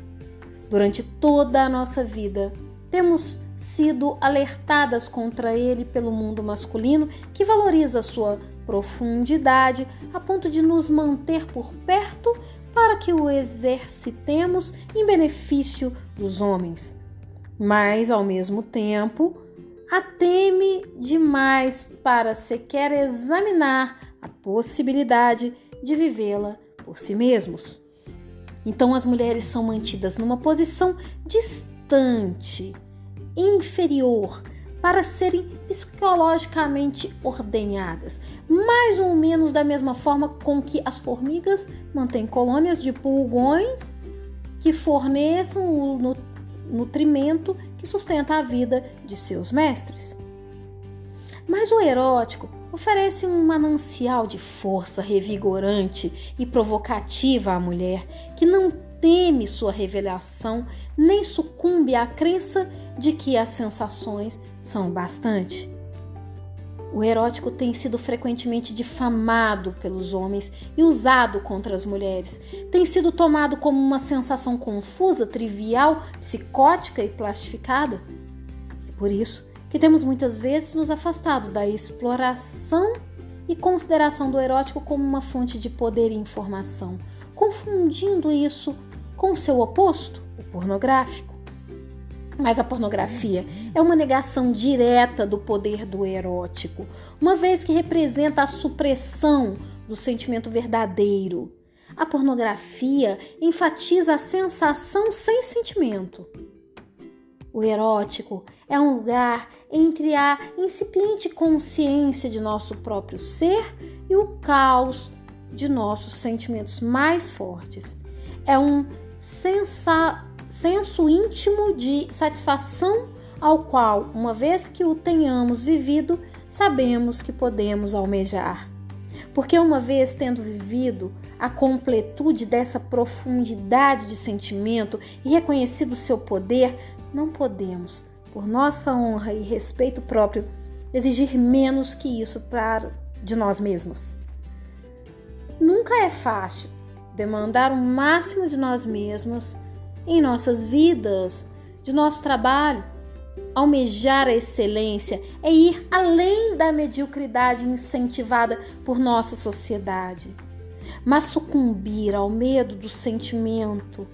Durante toda a nossa vida, temos sido alertadas contra ele pelo mundo masculino que valoriza sua profundidade a ponto de nos manter por perto para que o exercitemos em benefício dos homens. Mas, ao mesmo tempo, a teme demais para sequer examinar a possibilidade de vivê-la por si mesmos. Então as mulheres são mantidas numa posição distante, inferior, para serem psicologicamente ordenhadas, mais ou menos da mesma forma com que as formigas mantêm colônias de pulgões que forneçam o nutrimento que sustenta a vida de seus mestres. Mas o erótico oferece um manancial de força revigorante e provocativa à mulher que não teme sua revelação nem sucumbe à crença de que as sensações são bastante. O erótico tem sido frequentemente difamado pelos homens e usado contra as mulheres. Tem sido tomado como uma sensação confusa, trivial, psicótica e plastificada. É por isso que temos muitas vezes nos afastado da exploração e consideração do erótico como uma fonte de poder e informação, confundindo isso com seu oposto, o pornográfico. Mas a pornografia é uma negação direta do poder do erótico, uma vez que representa a supressão do sentimento verdadeiro. A pornografia enfatiza a sensação sem sentimento. O erótico é um lugar entre a incipiente consciência de nosso próprio ser e o caos de nossos sentimentos mais fortes. É um sensa senso íntimo de satisfação ao qual, uma vez que o tenhamos vivido, sabemos que podemos almejar. Porque uma vez tendo vivido a completude dessa profundidade de sentimento e reconhecido seu poder, não podemos, por nossa honra e respeito próprio, exigir menos que isso para de nós mesmos. Nunca é fácil demandar o máximo de nós mesmos em nossas vidas, de nosso trabalho, Almejar a excelência é ir além da mediocridade incentivada por nossa sociedade. Mas sucumbir ao medo do sentimento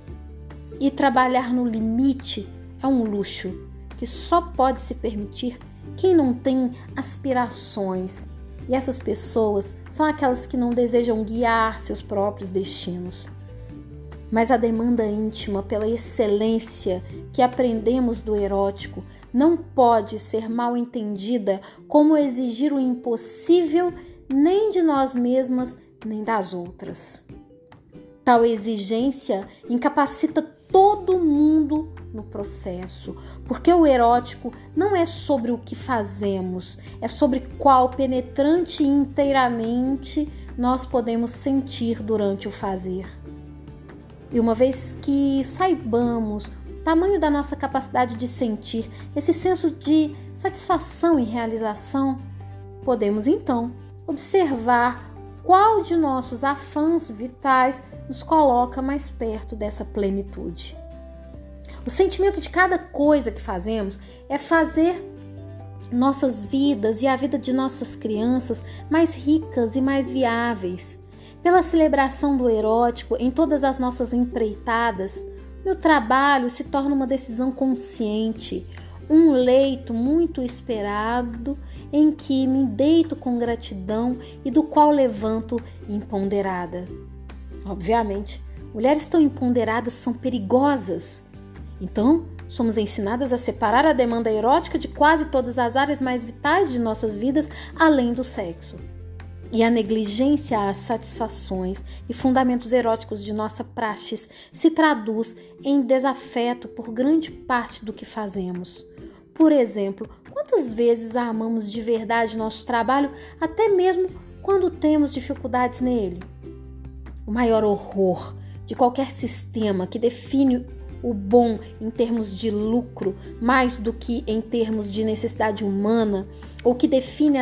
e trabalhar no limite é um luxo que só pode se permitir quem não tem aspirações. E essas pessoas são aquelas que não desejam guiar seus próprios destinos. Mas a demanda íntima pela excelência que aprendemos do erótico não pode ser mal entendida como exigir o impossível nem de nós mesmas nem das outras. Tal exigência incapacita todo mundo no processo, porque o erótico não é sobre o que fazemos, é sobre qual penetrante inteiramente nós podemos sentir durante o fazer. E uma vez que saibamos o tamanho da nossa capacidade de sentir, esse senso de satisfação e realização, podemos então observar qual de nossos afãs vitais nos coloca mais perto dessa plenitude. O sentimento de cada coisa que fazemos é fazer nossas vidas e a vida de nossas crianças mais ricas e mais viáveis. Pela celebração do erótico em todas as nossas empreitadas, meu trabalho se torna uma decisão consciente, um leito muito esperado em que me deito com gratidão e do qual levanto imponderada. Obviamente, mulheres tão imponderadas são perigosas. Então, somos ensinadas a separar a demanda erótica de quase todas as áreas mais vitais de nossas vidas, além do sexo. E a negligência às satisfações e fundamentos eróticos de nossa praxis se traduz em desafeto por grande parte do que fazemos. Por exemplo, quantas vezes amamos de verdade nosso trabalho, até mesmo quando temos dificuldades nele? O maior horror de qualquer sistema que define o bom em termos de lucro mais do que em termos de necessidade humana, ou que define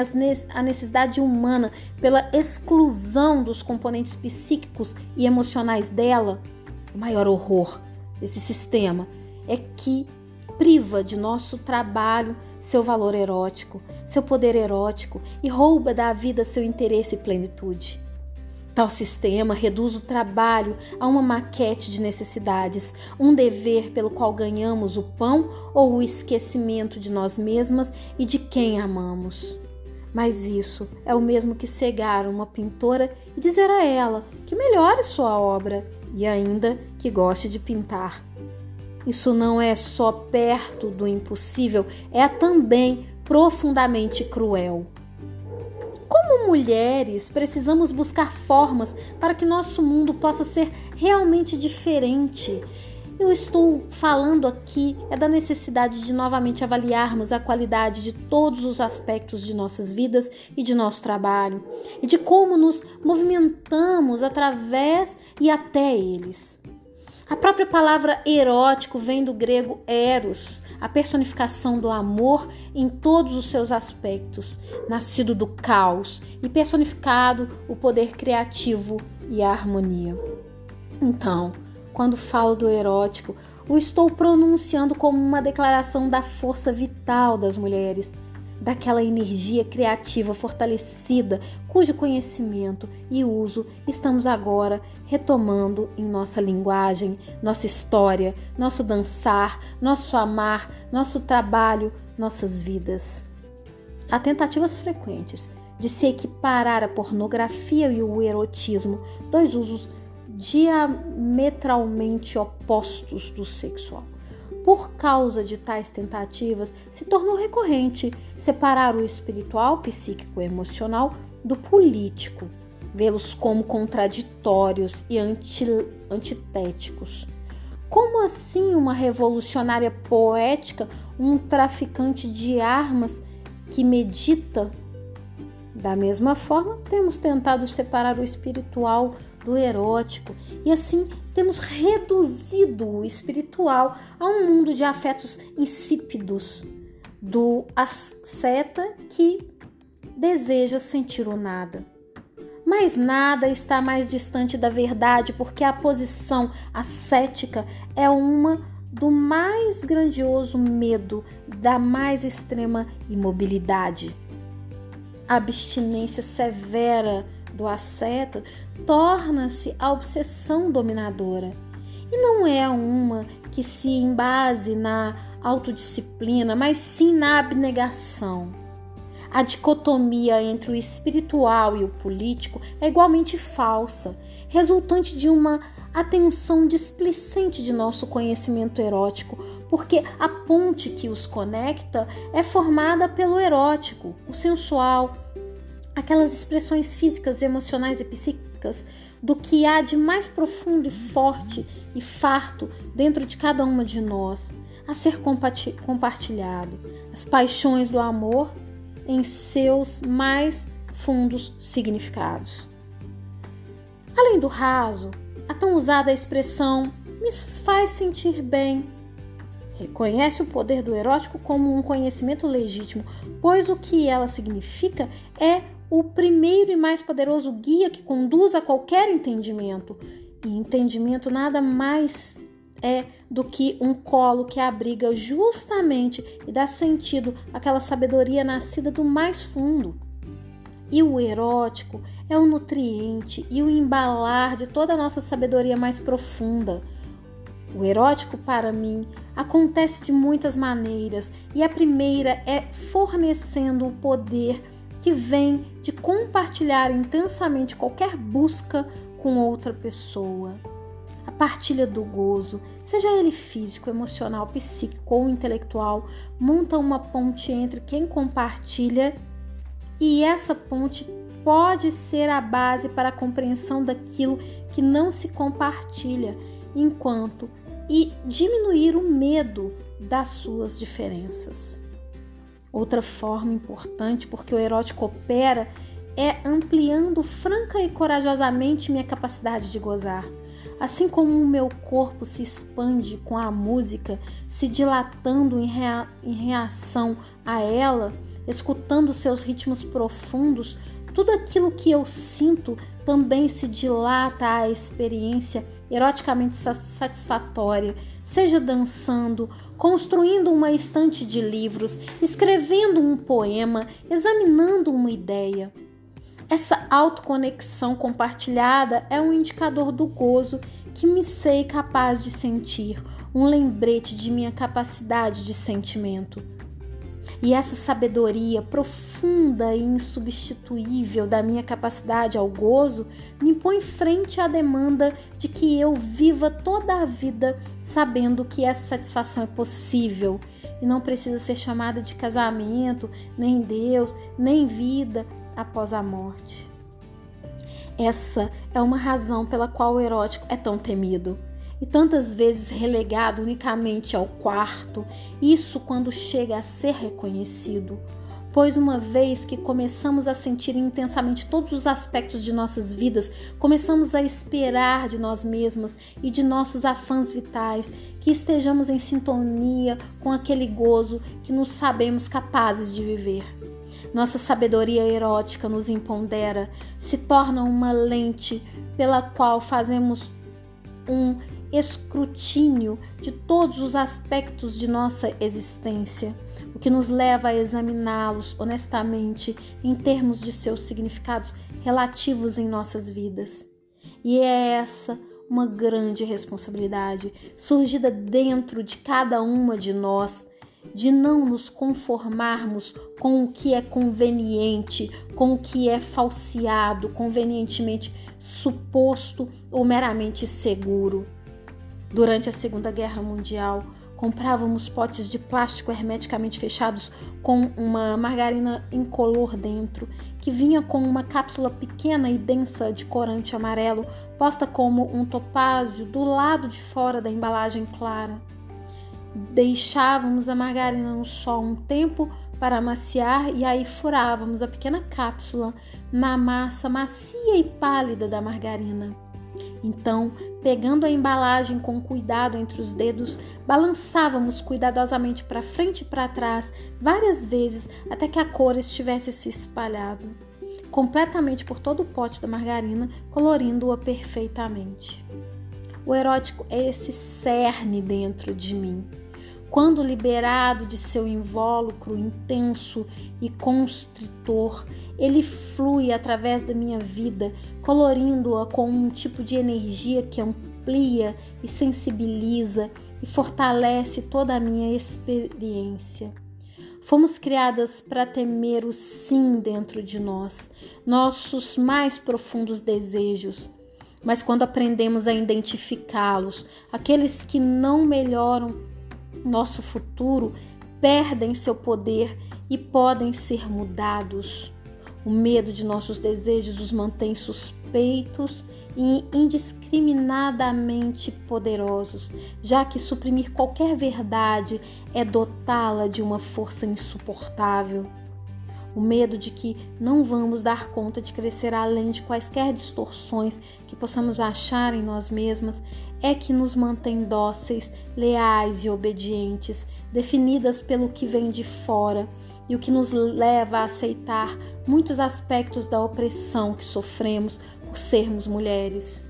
a necessidade humana pela exclusão dos componentes psíquicos e emocionais dela, o maior horror desse sistema é que priva de nosso trabalho seu valor erótico, seu poder erótico e rouba da vida seu interesse e plenitude. Tal sistema reduz o trabalho a uma maquete de necessidades, um dever pelo qual ganhamos o pão ou o esquecimento de nós mesmas e de quem amamos. Mas isso é o mesmo que cegar uma pintora e dizer a ela que melhore sua obra e ainda que goste de pintar. Isso não é só perto do impossível, é também profundamente cruel. Como mulheres, precisamos buscar formas para que nosso mundo possa ser realmente diferente. Eu estou falando aqui é da necessidade de novamente avaliarmos a qualidade de todos os aspectos de nossas vidas e de nosso trabalho, e de como nos movimentamos através e até eles. A própria palavra erótico vem do grego eros, a personificação do amor em todos os seus aspectos, nascido do caos e personificado o poder criativo e a harmonia. Então, quando falo do erótico, o estou pronunciando como uma declaração da força vital das mulheres daquela energia criativa fortalecida, cujo conhecimento e uso estamos agora retomando em nossa linguagem, nossa história, nosso dançar, nosso amar, nosso trabalho, nossas vidas. Há tentativas frequentes de se equiparar a pornografia e o erotismo, dois usos diametralmente opostos do sexual. Por causa de tais tentativas, se tornou recorrente separar o espiritual, psíquico e emocional do político, vê-los como contraditórios e anti, antitéticos. Como assim uma revolucionária poética, um traficante de armas que medita? Da mesma forma, temos tentado separar o espiritual do erótico e assim temos reduzido o espiritual a um mundo de afetos insípidos do asceta que deseja sentir o nada. Mas nada está mais distante da verdade, porque a posição ascética é uma do mais grandioso medo, da mais extrema imobilidade. A abstinência severa do asceta torna-se a obsessão dominadora. E não é uma que se embase na autodisciplina, mas sim na abnegação. A dicotomia entre o espiritual e o político é igualmente falsa, resultante de uma atenção displicente de nosso conhecimento erótico, porque a ponte que os conecta é formada pelo erótico, o sensual, aquelas expressões físicas, emocionais e psíquicas do que há de mais profundo e forte e farto dentro de cada uma de nós a ser compartilhado, as paixões do amor em seus mais fundos significados. Além do raso, a tão usada expressão me faz sentir bem. Reconhece o poder do erótico como um conhecimento legítimo, pois o que ela significa é o primeiro e mais poderoso guia que conduz a qualquer entendimento. E entendimento nada mais é do que um colo que abriga justamente e dá sentido àquela sabedoria nascida do mais fundo. E o erótico é o nutriente e o embalar de toda a nossa sabedoria mais profunda. O erótico, para mim, acontece de muitas maneiras, e a primeira é fornecendo o poder que vem de compartilhar intensamente qualquer busca com outra pessoa. A partilha do gozo, seja ele físico, emocional, psíquico ou intelectual, monta uma ponte entre quem compartilha e essa ponte pode ser a base para a compreensão daquilo que não se compartilha, enquanto e diminuir o medo das suas diferenças. Outra forma importante, porque o erótico opera, é ampliando franca e corajosamente minha capacidade de gozar. Assim como o meu corpo se expande com a música, se dilatando em, rea em reação a ela, escutando seus ritmos profundos, tudo aquilo que eu sinto também se dilata à experiência eroticamente satisfatória, seja dançando, construindo uma estante de livros, escrevendo um poema, examinando uma ideia. Essa autoconexão compartilhada é um indicador do gozo que me sei capaz de sentir, um lembrete de minha capacidade de sentimento. E essa sabedoria profunda e insubstituível da minha capacidade ao gozo me põe frente à demanda de que eu viva toda a vida sabendo que essa satisfação é possível e não precisa ser chamada de casamento, nem Deus, nem vida após a morte. Essa é uma razão pela qual o erótico é tão temido e tantas vezes relegado unicamente ao quarto, isso quando chega a ser reconhecido. Pois uma vez que começamos a sentir intensamente todos os aspectos de nossas vidas, começamos a esperar de nós mesmas e de nossos afãs vitais que estejamos em sintonia com aquele gozo que nos sabemos capazes de viver. Nossa sabedoria erótica nos empodera, se torna uma lente pela qual fazemos um escrutínio de todos os aspectos de nossa existência, o que nos leva a examiná-los honestamente em termos de seus significados relativos em nossas vidas. E é essa uma grande responsabilidade surgida dentro de cada uma de nós de não nos conformarmos com o que é conveniente, com o que é falseado, convenientemente suposto ou meramente seguro. Durante a Segunda Guerra Mundial, comprávamos potes de plástico hermeticamente fechados com uma margarina incolor dentro, que vinha com uma cápsula pequena e densa de corante amarelo, posta como um topázio do lado de fora da embalagem clara. Deixávamos a margarina no sol um tempo para amaciar e aí furávamos a pequena cápsula na massa macia e pálida da margarina. Então, pegando a embalagem com cuidado entre os dedos, balançávamos cuidadosamente para frente e para trás várias vezes até que a cor estivesse se espalhado completamente por todo o pote da margarina, colorindo-a perfeitamente. O erótico é esse cerne dentro de mim. Quando liberado de seu invólucro intenso e constritor, ele flui através da minha vida, colorindo-a com um tipo de energia que amplia e sensibiliza e fortalece toda a minha experiência. Fomos criadas para temer o sim dentro de nós, nossos mais profundos desejos. Mas quando aprendemos a identificá-los, aqueles que não melhoram nosso futuro perdem seu poder e podem ser mudados. O medo de nossos desejos os mantém suspeitos e indiscriminadamente poderosos, já que suprimir qualquer verdade é dotá-la de uma força insuportável. O medo de que não vamos dar conta de crescer além de quaisquer distorções que possamos achar em nós mesmas é que nos mantém dóceis, leais e obedientes, definidas pelo que vem de fora e o que nos leva a aceitar muitos aspectos da opressão que sofremos por sermos mulheres.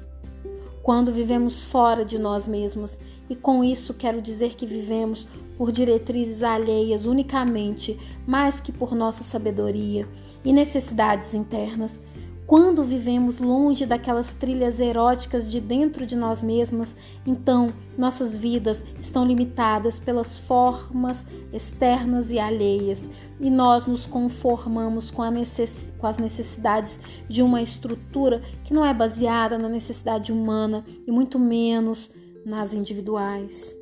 Quando vivemos fora de nós mesmos, e com isso quero dizer que vivemos por diretrizes alheias unicamente, mais que por nossa sabedoria e necessidades internas, quando vivemos longe daquelas trilhas eróticas de dentro de nós mesmas, então nossas vidas estão limitadas pelas formas externas e alheias, e nós nos conformamos com, necess... com, as necessidades de uma estrutura que não é baseada na necessidade humana e muito menos nas individuais.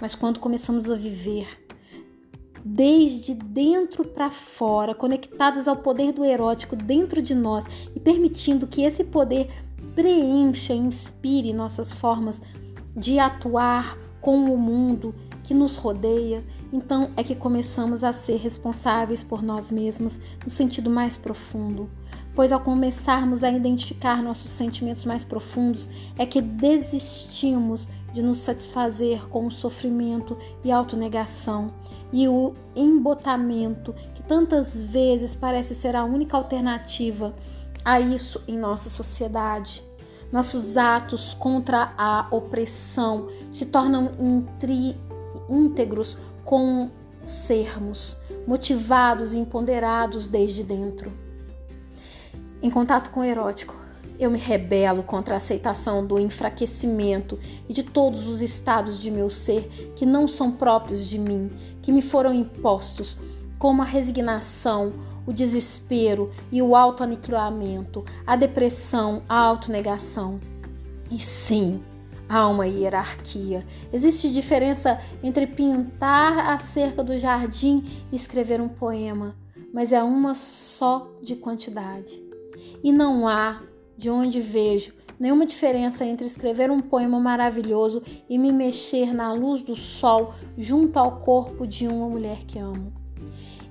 Mas quando começamos a viver desde dentro para fora, conectadas ao poder do erótico dentro de nós e permitindo que esse poder preencha e inspire nossas formas de atuar com o mundo que nos rodeia, então é que começamos a ser responsáveis por nós mesmos no sentido mais profundo. Pois ao começarmos a identificar nossos sentimentos mais profundos, é que desistimos de nos satisfazer com o sofrimento e autonegação e o embotamento, que tantas vezes parece ser a única alternativa a isso em nossa sociedade. Nossos atos contra a opressão se tornam íntegros com sermos, motivados e empoderados desde dentro. Em contato com o erótico, eu me rebelo contra a aceitação do enfraquecimento e de todos os estados de meu ser que não são próprios de mim, que me foram impostos, como a resignação, o desespero e o autoaniquilamento, a depressão, a autonegação. E sim, há uma hierarquia. Existe diferença entre pintar a cerca do jardim e escrever um poema, mas é uma só de quantidade. E não há de onde vejo nenhuma diferença entre escrever um poema maravilhoso e me mexer na luz do sol junto ao corpo de uma mulher que amo.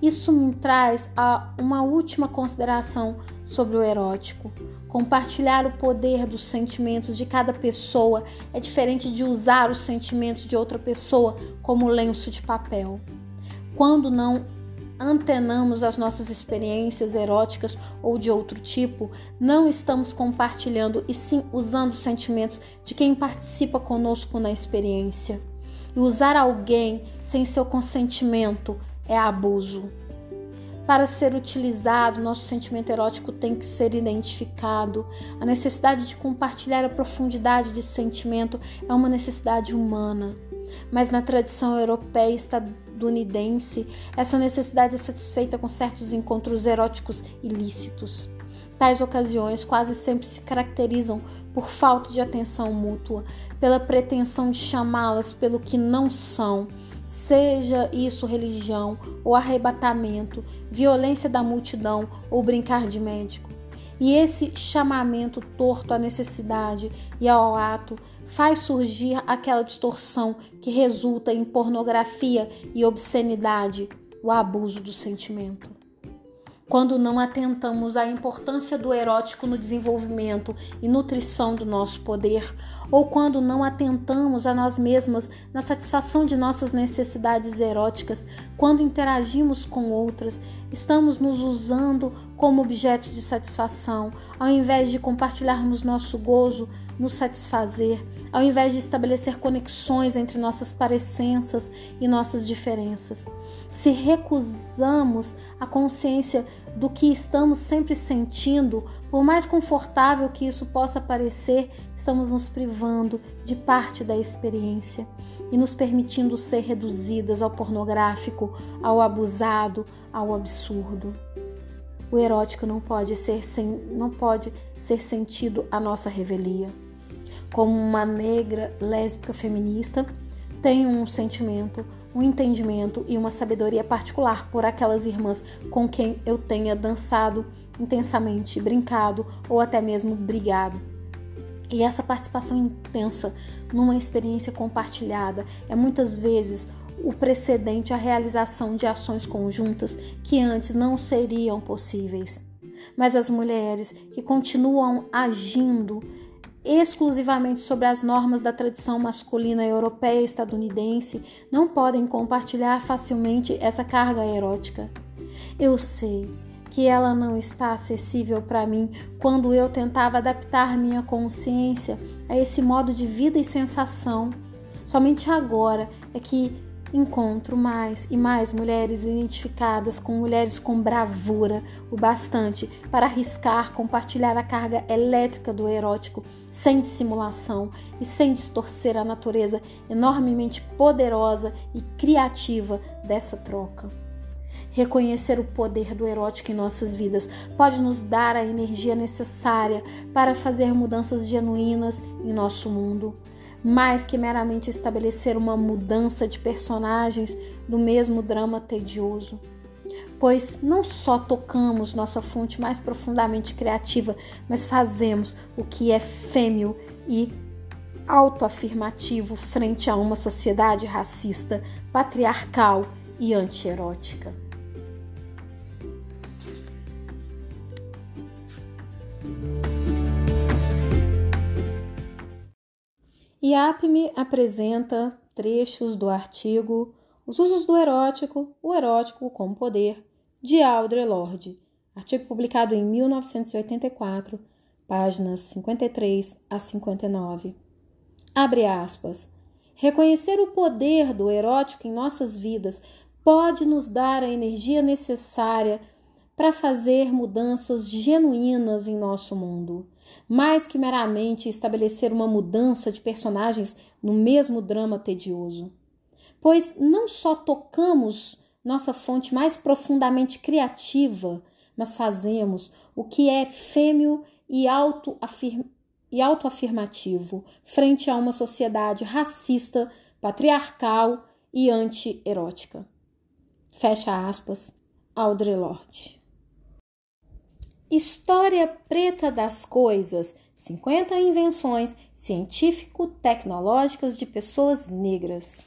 Isso me traz a uma última consideração sobre o erótico. Compartilhar o poder dos sentimentos de cada pessoa é diferente de usar os sentimentos de outra pessoa como lenço de papel. Quando não antenamos as nossas experiências eróticas ou de outro tipo, não estamos compartilhando e sim usando os sentimentos de quem participa conosco na experiência. E usar alguém sem seu consentimento é abuso. Para ser utilizado, nosso sentimento erótico tem que ser identificado. A necessidade de compartilhar a profundidade de sentimento é uma necessidade humana. Mas na tradição europeia e estadunidense, essa necessidade é satisfeita com certos encontros eróticos ilícitos. Tais ocasiões quase sempre se caracterizam por falta de atenção mútua, pela pretensão de chamá-las pelo que não são, seja isso religião ou arrebatamento, violência da multidão ou brincar de médico. E esse chamamento torto à necessidade e ao ato faz surgir aquela distorção que resulta em pornografia e obscenidade, o abuso do sentimento. Quando não atentamos à importância do erótico no desenvolvimento e nutrição do nosso poder, ou quando não atentamos a nós mesmas na satisfação de nossas necessidades eróticas, quando interagimos com outras, estamos nos usando como objetos de satisfação, ao invés de compartilharmos nosso gozo nos satisfazer, ao invés de estabelecer conexões entre nossas parecenças e nossas diferenças. Se recusamos a consciência do que estamos sempre sentindo, por mais confortável que isso possa parecer, estamos nos privando de parte da experiência e nos permitindo ser reduzidas ao pornográfico, ao abusado, ao absurdo. O erótico não pode ser, sem, não pode ser sentido à nossa revelia. Como uma negra lésbica feminista, tenho um sentimento, um entendimento e uma sabedoria particular por aquelas irmãs com quem eu tenha dançado intensamente, brincado ou até mesmo brigado. E essa participação intensa numa experiência compartilhada é muitas vezes o precedente à realização de ações conjuntas que antes não seriam possíveis. Mas as mulheres que continuam agindo exclusivamente sobre as normas da tradição masculina europeia e estadunidense não podem compartilhar facilmente essa carga erótica. Eu sei que ela não está acessível para mim quando eu tentava adaptar minha consciência a esse modo de vida e sensação. Somente agora é que encontro mais e mais mulheres identificadas com mulheres com bravura o bastante para arriscar compartilhar a carga elétrica do erótico sem dissimulação e sem distorcer a natureza enormemente poderosa e criativa dessa troca. Reconhecer o poder do erótico em nossas vidas pode nos dar a energia necessária para fazer mudanças genuínas em nosso mundo mais que meramente estabelecer uma mudança de personagens do mesmo drama tedioso. Pois não só tocamos nossa fonte mais profundamente criativa, mas fazemos o que é fêmeo e autoafirmativo frente a uma sociedade racista, patriarcal e antierótica. IAPME apresenta trechos do artigo Os usos do erótico, o erótico como poder, de Audre Lorde, artigo publicado em 1984, páginas 53 a 59. Abre aspas. Reconhecer o poder do erótico em nossas vidas pode nos dar a energia necessária para fazer mudanças genuínas em nosso mundo mais que meramente estabelecer uma mudança de personagens no mesmo drama tedioso. Pois não só tocamos nossa fonte mais profundamente criativa, mas fazemos o que é fêmeo e autoafirmativo frente a uma sociedade racista, patriarcal e anti-erótica. Fecha aspas, Audre Lorde. História Preta das Coisas: 50 invenções científico-tecnológicas de pessoas negras.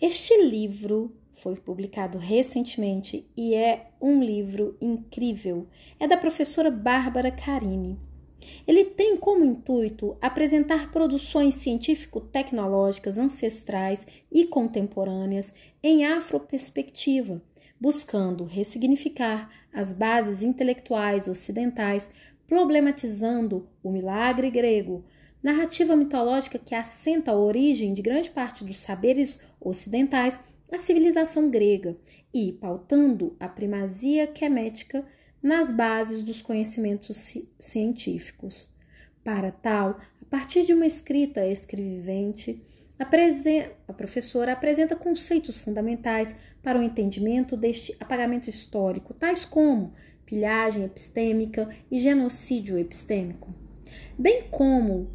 Este livro foi publicado recentemente e é um livro incrível. É da professora Bárbara Carini. Ele tem como intuito apresentar produções científico-tecnológicas ancestrais e contemporâneas em afroperspectiva buscando ressignificar as bases intelectuais ocidentais, problematizando o milagre grego, narrativa mitológica que assenta a origem de grande parte dos saberes ocidentais à civilização grega e pautando a primazia quemética nas bases dos conhecimentos científicos. Para tal, a partir de uma escrita escrevivente, a professora apresenta conceitos fundamentais para o entendimento deste apagamento histórico, tais como pilhagem epistêmica e genocídio epistêmico. Bem como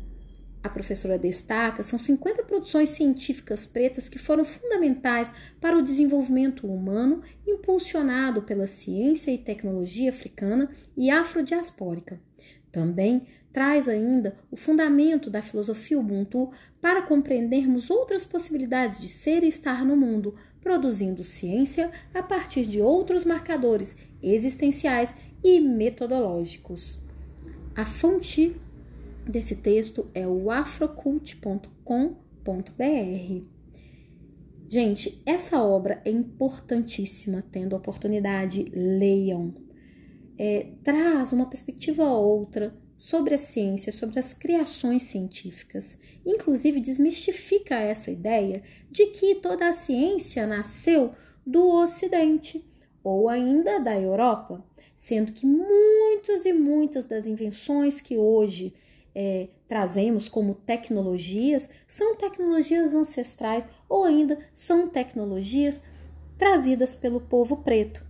a professora destaca, são 50 produções científicas pretas que foram fundamentais para o desenvolvimento humano impulsionado pela ciência e tecnologia africana e afrodiaspórica. Também traz ainda o fundamento da filosofia Ubuntu para compreendermos outras possibilidades de ser e estar no mundo, produzindo ciência a partir de outros marcadores existenciais e metodológicos. A fonte desse texto é o afrocult.com.br. Gente, essa obra é importantíssima, tendo a oportunidade, leiam. É, traz uma perspectiva outra sobre a ciência, sobre as criações científicas. Inclusive, desmistifica essa ideia de que toda a ciência nasceu do Ocidente ou ainda da Europa, sendo que muitas e muitas das invenções que hoje é, trazemos como tecnologias são tecnologias ancestrais ou ainda são tecnologias trazidas pelo povo preto.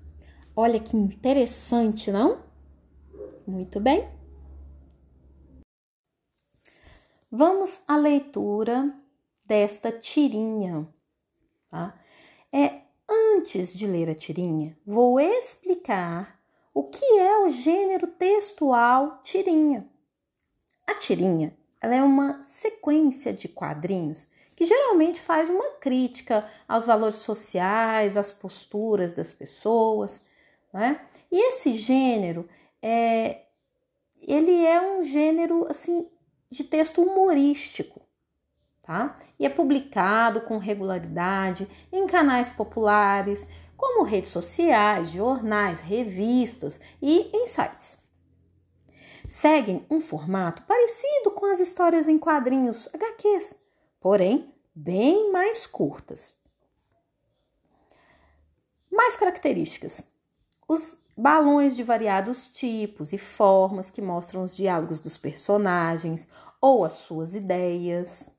Olha que interessante, não? Muito bem. Vamos à leitura desta tirinha, tá? É antes de ler a tirinha, vou explicar o que é o gênero textual tirinha. A tirinha, ela é uma sequência de quadrinhos que geralmente faz uma crítica aos valores sociais, às posturas das pessoas, né? E esse gênero é ele é um gênero assim de texto humorístico, tá? E é publicado com regularidade em canais populares, como redes sociais, jornais, revistas e em sites. Seguem um formato parecido com as histórias em quadrinhos HQs, porém bem mais curtas. Mais características: os balões de variados tipos e formas que mostram os diálogos dos personagens ou as suas ideias.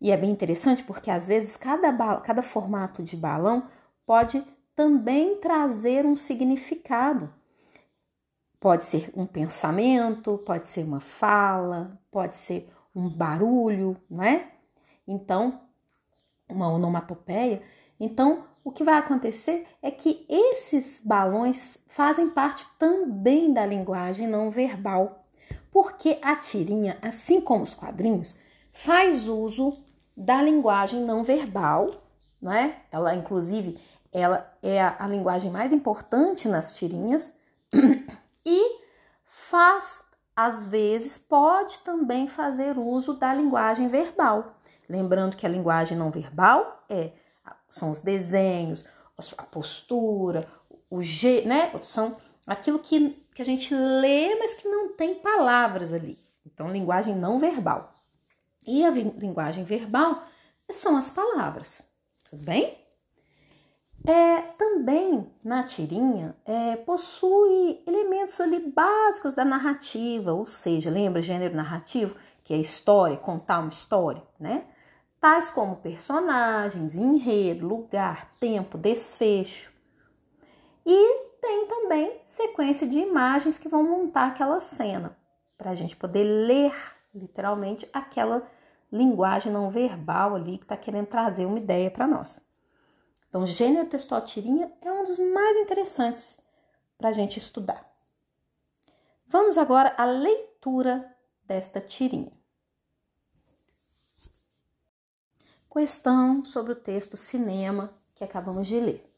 E é bem interessante porque às vezes cada, cada formato de balão pode também trazer um significado. Pode ser um pensamento, pode ser uma fala, pode ser um barulho, não é? Então, uma onomatopeia. Então, o que vai acontecer é que esses balões fazem parte também da linguagem não verbal, porque a tirinha, assim como os quadrinhos, faz uso da linguagem não verbal, né? Ela, inclusive, ela é a, a linguagem mais importante nas tirinhas [CLEARS THROAT] e faz, às vezes, pode também fazer uso da linguagem verbal. Lembrando que a linguagem não verbal é são os desenhos, a postura, o jeito, né? São aquilo que, que a gente lê, mas que não tem palavras ali. Então, linguagem não verbal. E a linguagem verbal são as palavras, tudo bem? É, também na tirinha é, possui elementos ali básicos da narrativa, ou seja, lembra gênero narrativo, que é história, contar uma história, né? Tais como personagens, enredo, lugar, tempo, desfecho. E tem também sequência de imagens que vão montar aquela cena, para a gente poder ler literalmente aquela linguagem não verbal ali que está querendo trazer uma ideia para nós. Então, gênero textual tirinha é um dos mais interessantes para a gente estudar. Vamos agora à leitura desta tirinha. Questão sobre o texto cinema que acabamos de ler.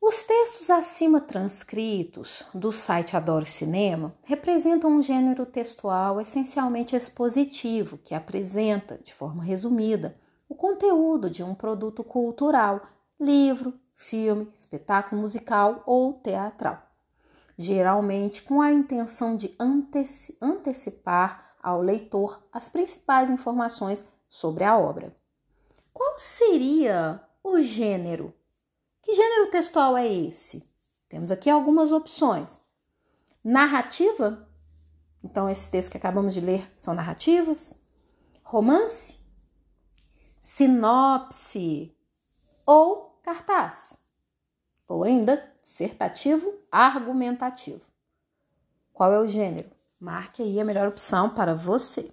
Os textos acima transcritos do site Adoro Cinema representam um gênero textual essencialmente expositivo que apresenta, de forma resumida, o conteúdo de um produto cultural, livro, filme, espetáculo musical ou teatral, geralmente com a intenção de antecipar ao leitor as principais informações sobre a obra. Qual seria o gênero? Que gênero textual é esse? Temos aqui algumas opções. Narrativa? Então, esses textos que acabamos de ler são narrativas? Romance? Sinopse? Ou cartaz? Ou ainda dissertativo argumentativo? Qual é o gênero? Marque aí a melhor opção para você.